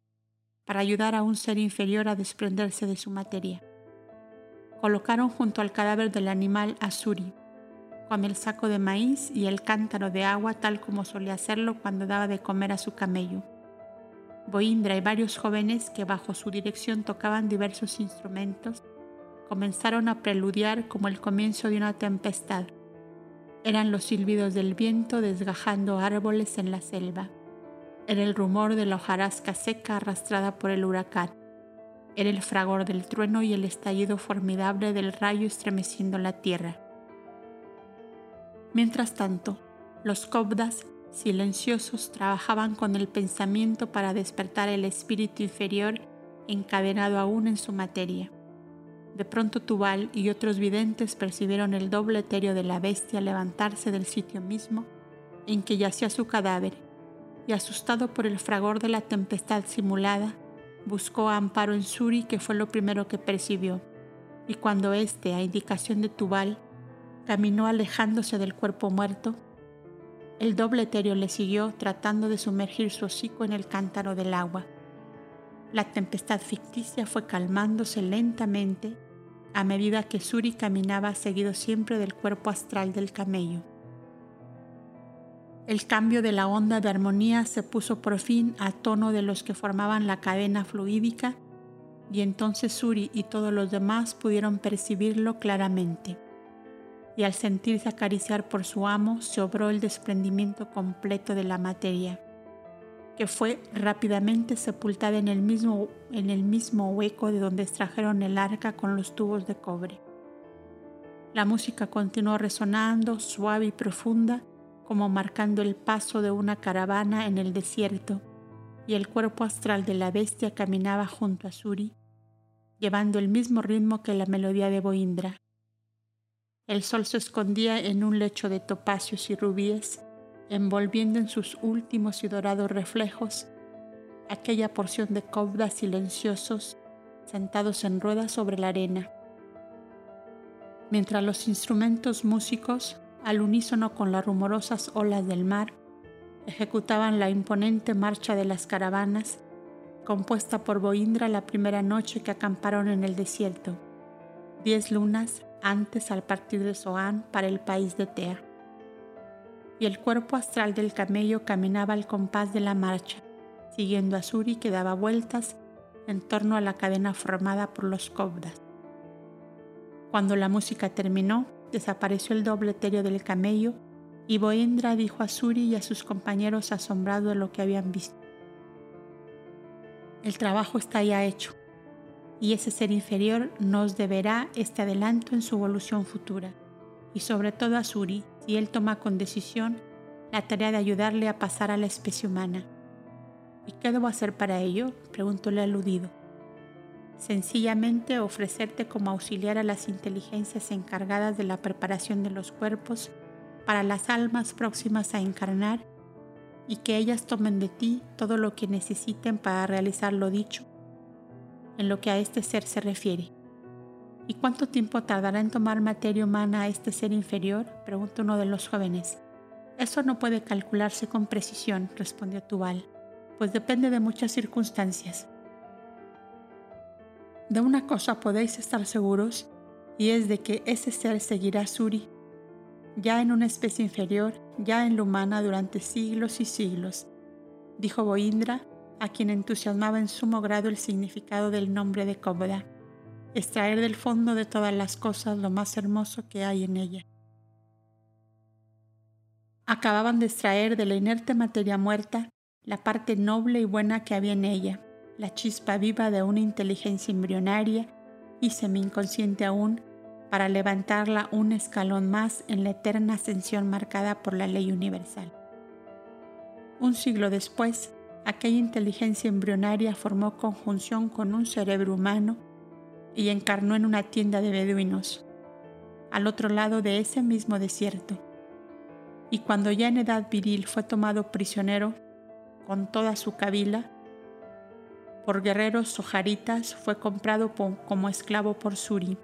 [SPEAKER 1] para ayudar a un ser inferior a desprenderse de su materia. Colocaron junto al cadáver del animal a Suri, con el saco de maíz y el cántaro de agua tal como solía hacerlo cuando daba de comer a su camello. Boindra y varios jóvenes que bajo su dirección tocaban diversos instrumentos comenzaron a preludiar como el comienzo de una tempestad. Eran los silbidos del viento desgajando árboles en la selva. Era el rumor de la hojarasca seca arrastrada por el huracán. Era el fragor del trueno y el estallido formidable del rayo estremeciendo la tierra. Mientras tanto, los cobdas, silenciosos, trabajaban con el pensamiento para despertar el espíritu inferior encadenado aún en su materia. De pronto Tubal y otros videntes percibieron el doble etéreo de la bestia levantarse del sitio mismo en que yacía su cadáver, y asustado por el fragor de la tempestad simulada, buscó amparo en Suri, que fue lo primero que percibió, y cuando éste, a indicación de Tubal, caminó alejándose del cuerpo muerto. El doble etéreo le siguió tratando de sumergir su hocico en el cántaro del agua. La tempestad ficticia fue calmándose lentamente a medida que Suri caminaba seguido siempre del cuerpo astral del camello. El cambio de la onda de armonía se puso por fin a tono de los que formaban la cadena fluídica y entonces Suri y todos los demás pudieron percibirlo claramente y al sentirse acariciar por su amo se obró el desprendimiento completo de la materia, que fue rápidamente sepultada en el mismo, en el mismo hueco de donde extrajeron el arca con los tubos de cobre. La música continuó resonando suave y profunda, como marcando el paso de una caravana en el desierto, y el cuerpo astral de la bestia caminaba junto a Suri, llevando el mismo ritmo que la melodía de Boindra. El sol se escondía en un lecho de topacios y rubíes, envolviendo en sus últimos y dorados reflejos aquella porción de cobdas silenciosos sentados en ruedas sobre la arena. Mientras los instrumentos músicos, al unísono con las rumorosas olas del mar, ejecutaban la imponente marcha de las caravanas, compuesta por Boindra la primera noche que acamparon en el desierto. Diez lunas antes al partir de Soán para el país de Tea. Y el cuerpo astral del camello caminaba al compás de la marcha, siguiendo a Suri que daba vueltas en torno a la cadena formada por los cobdas. Cuando la música terminó, desapareció el doble etéreo del camello y Boendra dijo a Suri y a sus compañeros asombrados de lo que habían visto. El trabajo está ya hecho y ese ser inferior nos deberá este adelanto en su evolución futura, y sobre todo a Suri, si él toma con decisión la tarea de ayudarle a pasar a la especie humana. ¿Y qué debo hacer para ello? preguntó el aludido. Sencillamente ofrecerte como auxiliar a las inteligencias encargadas de la preparación de los cuerpos para las almas próximas a encarnar y que ellas tomen de ti todo lo que necesiten para realizar lo dicho en lo que a este ser se refiere. ¿Y cuánto tiempo tardará en tomar materia humana a este ser inferior? preguntó uno de los jóvenes. Eso no puede calcularse con precisión, respondió Tubal, pues depende de muchas circunstancias. De una cosa podéis estar seguros, y es de que ese ser seguirá Suri, ya en una especie inferior, ya en la humana durante siglos y siglos, dijo Boindra, a quien entusiasmaba en sumo grado el significado del nombre de Cómoda extraer del fondo de todas las cosas lo más hermoso que hay en ella. Acababan de extraer de la inerte materia muerta la parte noble y buena que había en ella, la chispa viva de una inteligencia embrionaria y semi-inconsciente aún, para levantarla un escalón más en la eterna ascensión marcada por la ley universal. Un siglo después, aquella inteligencia embrionaria formó conjunción con un cerebro humano y encarnó en una tienda de beduinos, al otro lado de ese mismo desierto. Y cuando ya en edad viril fue tomado prisionero con toda su cabila, por guerreros sojaritas fue comprado como esclavo por Suri,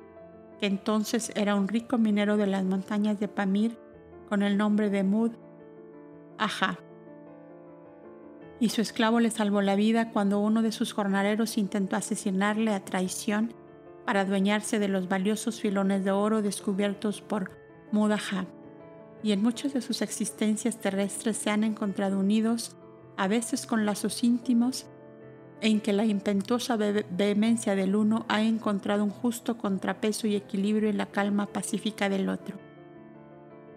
[SPEAKER 1] que entonces era un rico minero de las montañas de Pamir con el nombre de Mud Ajá. Y su esclavo le salvó la vida cuando uno de sus jornaleros intentó asesinarle a traición para adueñarse de los valiosos filones de oro descubiertos por Mudaha, y en muchas de sus existencias terrestres se han encontrado unidos, a veces con lazos íntimos, en que la impetuosa vehemencia del uno ha encontrado un justo contrapeso y equilibrio en la calma pacífica del otro.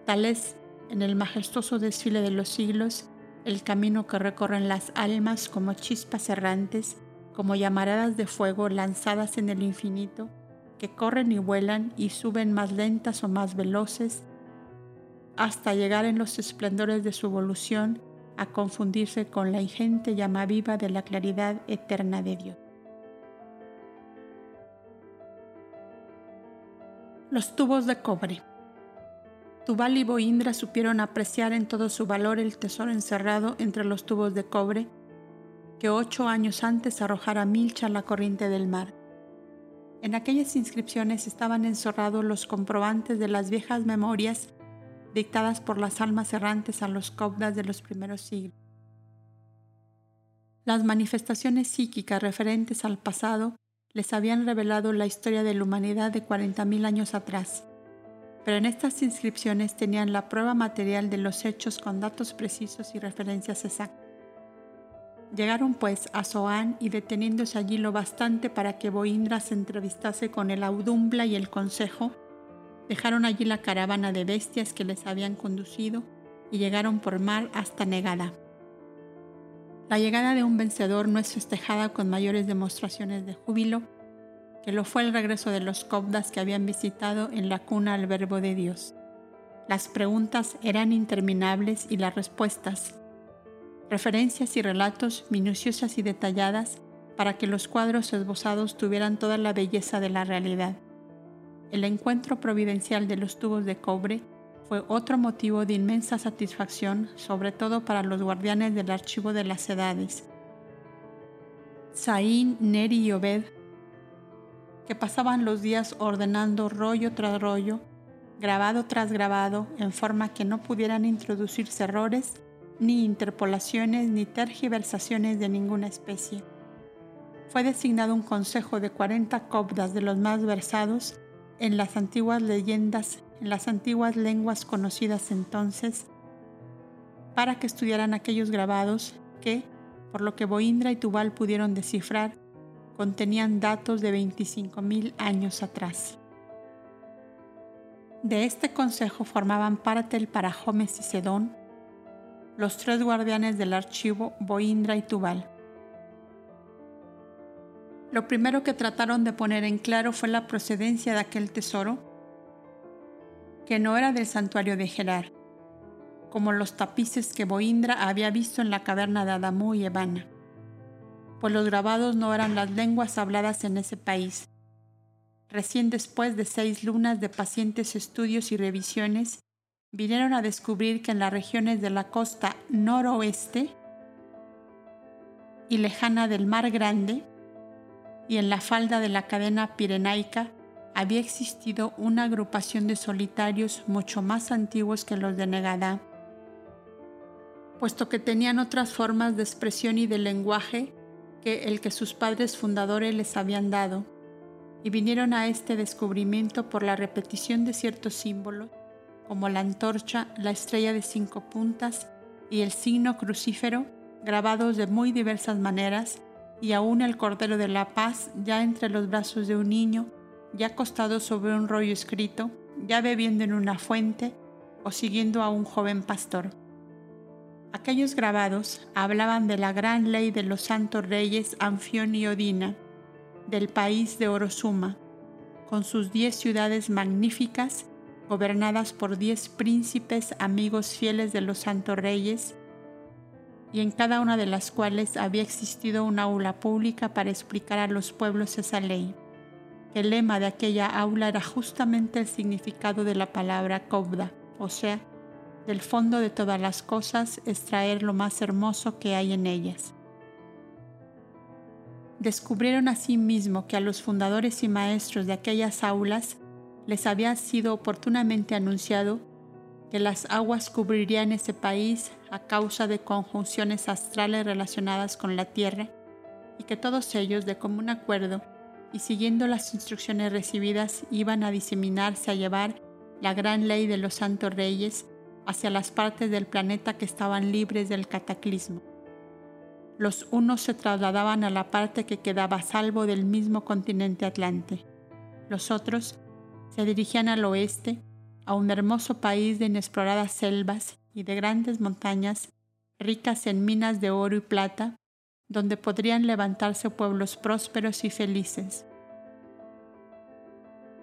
[SPEAKER 1] Tal es, en el majestuoso desfile de los siglos, el camino que recorren las almas como chispas errantes, como llamaradas de fuego lanzadas en el infinito, que corren y vuelan y suben más lentas o más veloces, hasta llegar en los esplendores de su evolución a confundirse con la ingente llama viva de la claridad eterna de Dios. Los tubos de cobre. Tubal y Boindra supieron apreciar en todo su valor el tesoro encerrado entre los tubos de cobre que ocho años antes arrojara Milcha a la corriente del mar. En aquellas inscripciones estaban encerrados los comprobantes de las viejas memorias dictadas por las almas errantes a los cobdas de los primeros siglos. Las manifestaciones psíquicas referentes al pasado les habían revelado la historia de la humanidad de 40.000 años atrás, pero en estas inscripciones tenían la prueba material de los hechos con datos precisos y referencias exactas. Llegaron pues a Zoán y deteniéndose allí lo bastante para que Boindra se entrevistase con el Audumbla y el Consejo, dejaron allí la caravana de bestias que les habían conducido y llegaron por mar hasta Negada. La llegada de un vencedor no es festejada con mayores demostraciones de júbilo que lo fue el regreso de los cobdas que habían visitado en la cuna al verbo de Dios. Las preguntas eran interminables y las respuestas, referencias y relatos minuciosas y detalladas para que los cuadros esbozados tuvieran toda la belleza de la realidad. El encuentro providencial de los tubos de cobre fue otro motivo de inmensa satisfacción, sobre todo para los guardianes del archivo de las edades. Saín, Neri y Obed, que pasaban los días ordenando rollo tras rollo, grabado tras grabado, en forma que no pudieran introducirse errores ni interpolaciones ni tergiversaciones de ninguna especie. Fue designado un consejo de 40 cobdas de los más versados en las antiguas leyendas, en las antiguas lenguas conocidas entonces, para que estudiaran aquellos grabados que, por lo que Boindra y Tubal pudieron descifrar, contenían datos de 25.000 años atrás. De este consejo formaban parte el Parajomes y Sedón, los tres guardianes del archivo Boindra y Tubal. Lo primero que trataron de poner en claro fue la procedencia de aquel tesoro, que no era del santuario de Gerar, como los tapices que Boindra había visto en la caverna de Adamú y Evana, pues los grabados no eran las lenguas habladas en ese país. Recién después de seis lunas de pacientes estudios y revisiones, vinieron a descubrir que en las regiones de la costa noroeste y lejana del Mar Grande y en la falda de la cadena pirenaica había existido una agrupación de solitarios mucho más antiguos que los de Negadá, puesto que tenían otras formas de expresión y de lenguaje que el que sus padres fundadores les habían dado, y vinieron a este descubrimiento por la repetición de ciertos símbolos, como la antorcha, la estrella de cinco puntas y el signo crucífero, grabados de muy diversas maneras, y aún el Cordero de la Paz ya entre los brazos de un niño, ya acostado sobre un rollo escrito, ya bebiendo en una fuente o siguiendo a un joven pastor. Aquellos grabados hablaban de la gran ley de los santos reyes Anfión y Odina, del país de Orozuma, con sus diez ciudades magníficas, gobernadas por diez príncipes amigos fieles de los santos reyes, y en cada una de las cuales había existido una aula pública para explicar a los pueblos esa ley. El lema de aquella aula era justamente el significado de la palabra Kobda, o sea, del fondo de todas las cosas extraer lo más hermoso que hay en ellas. Descubrieron asimismo que a los fundadores y maestros de aquellas aulas les había sido oportunamente anunciado que las aguas cubrirían ese país a causa de conjunciones astrales relacionadas con la tierra y que todos ellos de común acuerdo y siguiendo las instrucciones recibidas iban a diseminarse a llevar la gran ley de los santos reyes hacia las partes del planeta que estaban libres del cataclismo. Los unos se trasladaban a la parte que quedaba salvo del mismo continente Atlante. Los otros se dirigían al oeste, a un hermoso país de inexploradas selvas y de grandes montañas ricas en minas de oro y plata, donde podrían levantarse pueblos prósperos y felices.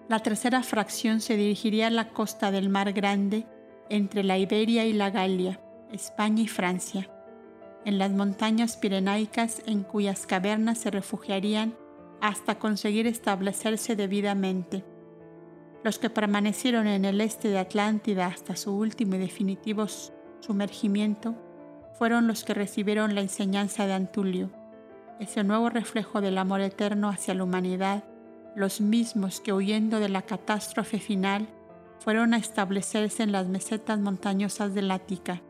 [SPEAKER 1] La tercera fracción se dirigiría a la costa del Mar Grande, entre la Iberia y la Galia, España y Francia, en las montañas pirenaicas en cuyas cavernas se refugiarían hasta conseguir establecerse debidamente. Los que permanecieron en el este de Atlántida hasta su último y definitivo sumergimiento fueron los que recibieron la enseñanza de Antulio, ese nuevo reflejo del amor eterno hacia la humanidad los mismos que huyendo de la catástrofe final fueron a establecerse en las mesetas montañosas del Ática.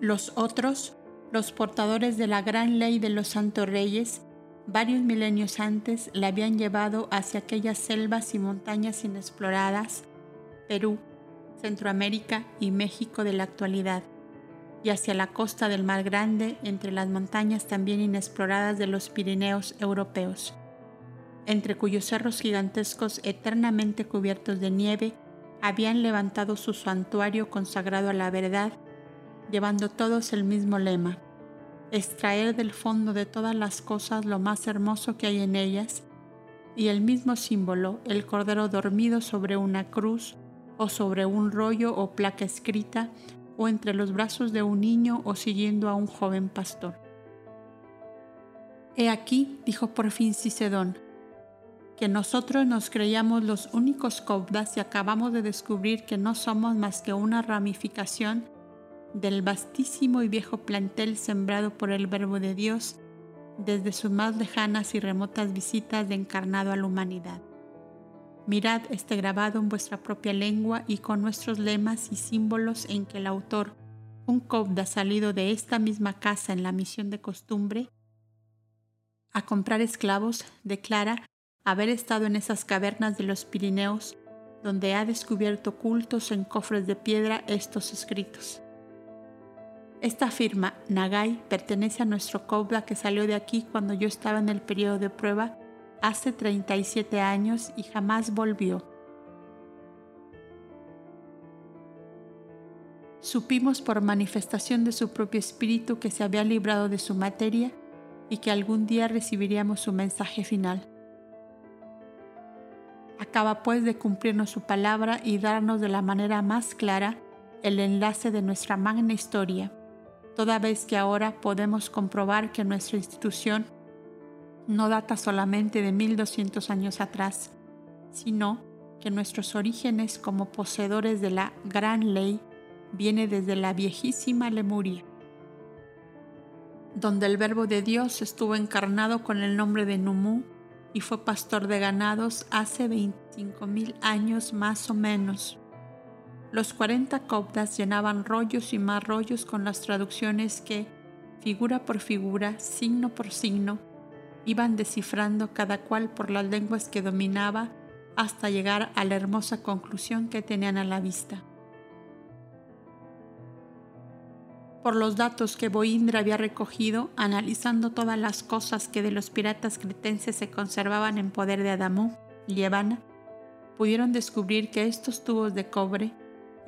[SPEAKER 1] Los otros, los portadores de la gran ley de los santos reyes, varios milenios antes la habían llevado hacia aquellas selvas y montañas inexploradas, Perú, Centroamérica y México de la actualidad, y hacia la costa del Mar Grande entre las montañas también inexploradas de los Pirineos europeos, entre cuyos cerros gigantescos eternamente cubiertos de nieve habían levantado su santuario consagrado a la verdad, llevando todos el mismo lema, extraer del fondo de todas las cosas lo más hermoso que hay en ellas, y el mismo símbolo, el cordero dormido sobre una cruz o sobre un rollo o placa escrita, o entre los brazos de un niño o siguiendo a un joven pastor. He aquí, dijo por fin Cicedón, que nosotros nos creíamos los únicos cobdas y acabamos de descubrir que no somos más que una ramificación del vastísimo y viejo plantel sembrado por el Verbo de Dios desde sus más lejanas y remotas visitas de encarnado a la humanidad. Mirad este grabado en vuestra propia lengua y con nuestros lemas y símbolos en que el autor, un cobda salido de esta misma casa en la misión de costumbre, a comprar esclavos, declara haber estado en esas cavernas de los Pirineos, donde ha descubierto ocultos en cofres de piedra estos escritos. Esta firma, Nagai, pertenece a nuestro cobda que salió de aquí cuando yo estaba en el periodo de prueba hace 37 años y jamás volvió. Supimos por manifestación de su propio espíritu que se había librado de su materia y que algún día recibiríamos su mensaje final. Acaba pues de cumplirnos su palabra y darnos de la manera más clara el enlace de nuestra magna historia, toda vez que ahora podemos comprobar que nuestra institución no data solamente de 1200 años atrás, sino que nuestros orígenes como poseedores de la gran ley viene desde la viejísima Lemuria, donde el Verbo de Dios estuvo encarnado con el nombre de Numú y fue pastor de ganados hace 25 mil años más o menos. Los 40 copdas llenaban rollos y más rollos con las traducciones que, figura por figura, signo por signo, iban descifrando cada cual por las lenguas que dominaba hasta llegar a la hermosa conclusión que tenían a la vista. por los datos que Boindra había recogido, analizando todas las cosas que de los piratas cretenses se conservaban en poder de Adamú y Evana, pudieron descubrir que estos tubos de cobre,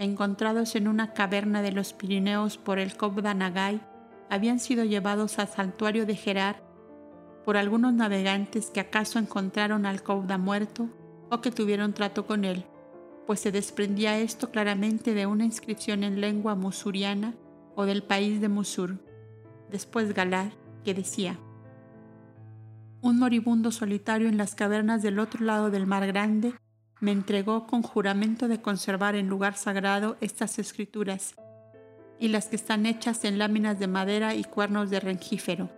[SPEAKER 1] encontrados en una caverna de los Pirineos por el Cobda Nagai, habían sido llevados al santuario de Gerar por algunos navegantes que acaso encontraron al Cobda muerto o que tuvieron trato con él, pues se desprendía esto claramente de una inscripción en lengua musuriana o del país de Musur, después Galar, que decía, un moribundo solitario en las cavernas del otro lado del mar grande me entregó con juramento de conservar en lugar sagrado estas escrituras y las que están hechas en láminas de madera y cuernos de rengífero.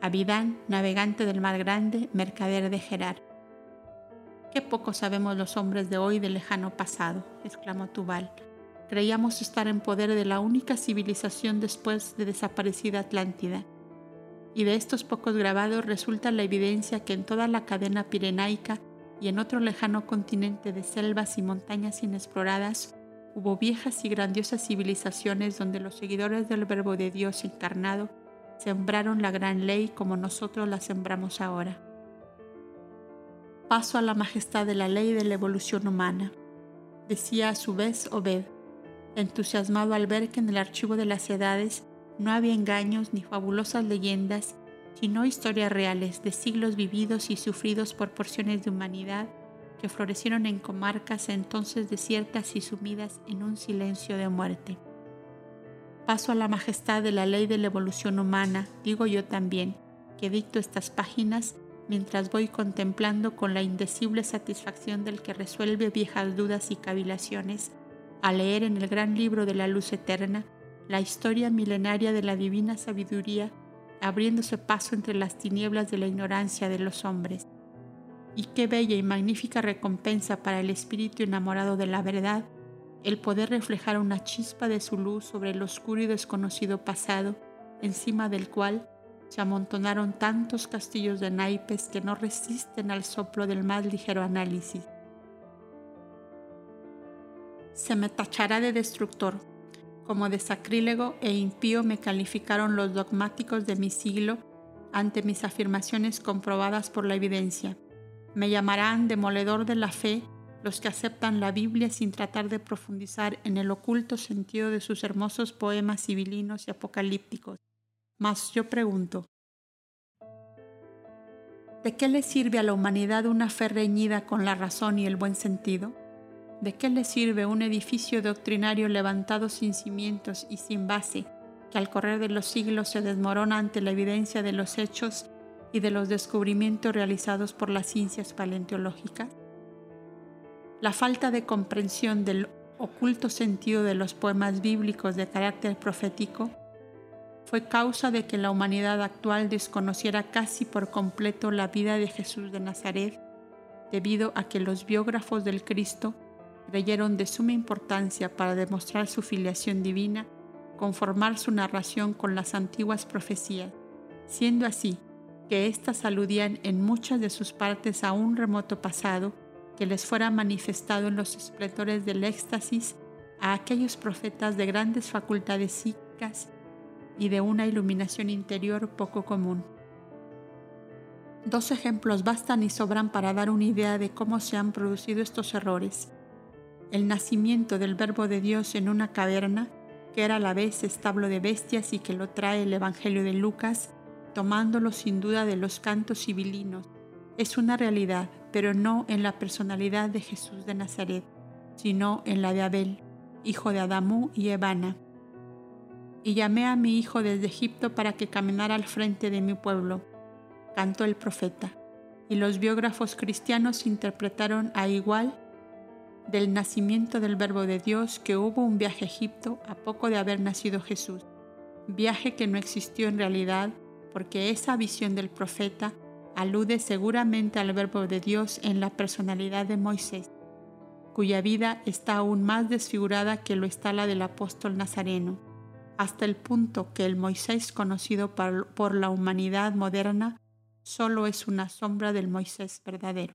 [SPEAKER 1] Abidán, navegante del mar grande, mercader de Gerar. Qué poco sabemos los hombres de hoy del lejano pasado, exclamó Tubal creíamos estar en poder de la única civilización después de desaparecida Atlántida. Y de estos pocos grabados resulta la evidencia que en toda la cadena pirenaica y en otro lejano continente de selvas y montañas inexploradas hubo viejas y grandiosas civilizaciones donde los seguidores del Verbo de Dios encarnado sembraron la gran ley como nosotros la sembramos ahora. Paso a la majestad de la ley de la evolución humana, decía a su vez Obed entusiasmado al ver que en el archivo de las edades no había engaños ni fabulosas leyendas, sino historias reales de siglos vividos y sufridos por porciones de humanidad que florecieron en comarcas entonces desiertas y sumidas en un silencio de muerte. Paso a la majestad de la ley de la evolución humana, digo yo también, que dicto estas páginas mientras voy contemplando con la indecible satisfacción del que resuelve viejas dudas y cavilaciones a leer en el gran libro de la luz eterna la historia milenaria de la divina sabiduría, abriéndose paso entre las tinieblas de la ignorancia de los hombres. Y qué bella y magnífica recompensa para el espíritu enamorado de la verdad el poder reflejar una chispa de su luz sobre el oscuro y desconocido pasado, encima del cual se amontonaron tantos castillos de naipes que no resisten al soplo del más ligero análisis se me tachará de destructor. Como de sacrílego e impío me calificaron los dogmáticos de mi siglo ante mis afirmaciones comprobadas por la evidencia. Me llamarán demoledor de la fe los que aceptan la Biblia sin tratar de profundizar en el oculto sentido de sus hermosos poemas civilinos y apocalípticos. Mas yo pregunto, ¿de qué le sirve a la humanidad una fe reñida con la razón y el buen sentido? ¿De qué le sirve un edificio doctrinario levantado sin cimientos y sin base, que al correr de los siglos se desmorona ante la evidencia de los hechos y de los descubrimientos realizados por las ciencias paleontológicas? La falta de comprensión del oculto sentido de los poemas bíblicos de carácter profético fue causa de que la humanidad actual desconociera casi por completo la vida de Jesús de Nazaret, debido a que los biógrafos del Cristo creyeron de suma importancia para demostrar su filiación divina, conformar su narración con las antiguas profecías, siendo así que éstas aludían en muchas de sus partes a un remoto pasado que les fuera manifestado en los esplendores del éxtasis a aquellos profetas de grandes facultades psíquicas y de una iluminación interior poco común. Dos ejemplos bastan y sobran para dar una idea de cómo se han producido estos errores el nacimiento del Verbo de Dios en una caverna, que era a la vez establo de bestias y que lo trae el Evangelio de Lucas, tomándolo sin duda de los cantos civilinos, es una realidad, pero no en la personalidad de Jesús de Nazaret, sino en la de Abel, hijo de Adamú y Evana. Y llamé a mi hijo desde Egipto para que caminara al frente de mi pueblo, cantó el profeta, y los biógrafos cristianos interpretaron a igual del nacimiento del Verbo de Dios que hubo un viaje a Egipto a poco de haber nacido Jesús, viaje que no existió en realidad porque esa visión del profeta alude seguramente al Verbo de Dios en la personalidad de Moisés, cuya vida está aún más desfigurada que lo está la del apóstol Nazareno, hasta el punto que el Moisés conocido por la humanidad moderna solo es una sombra del Moisés verdadero.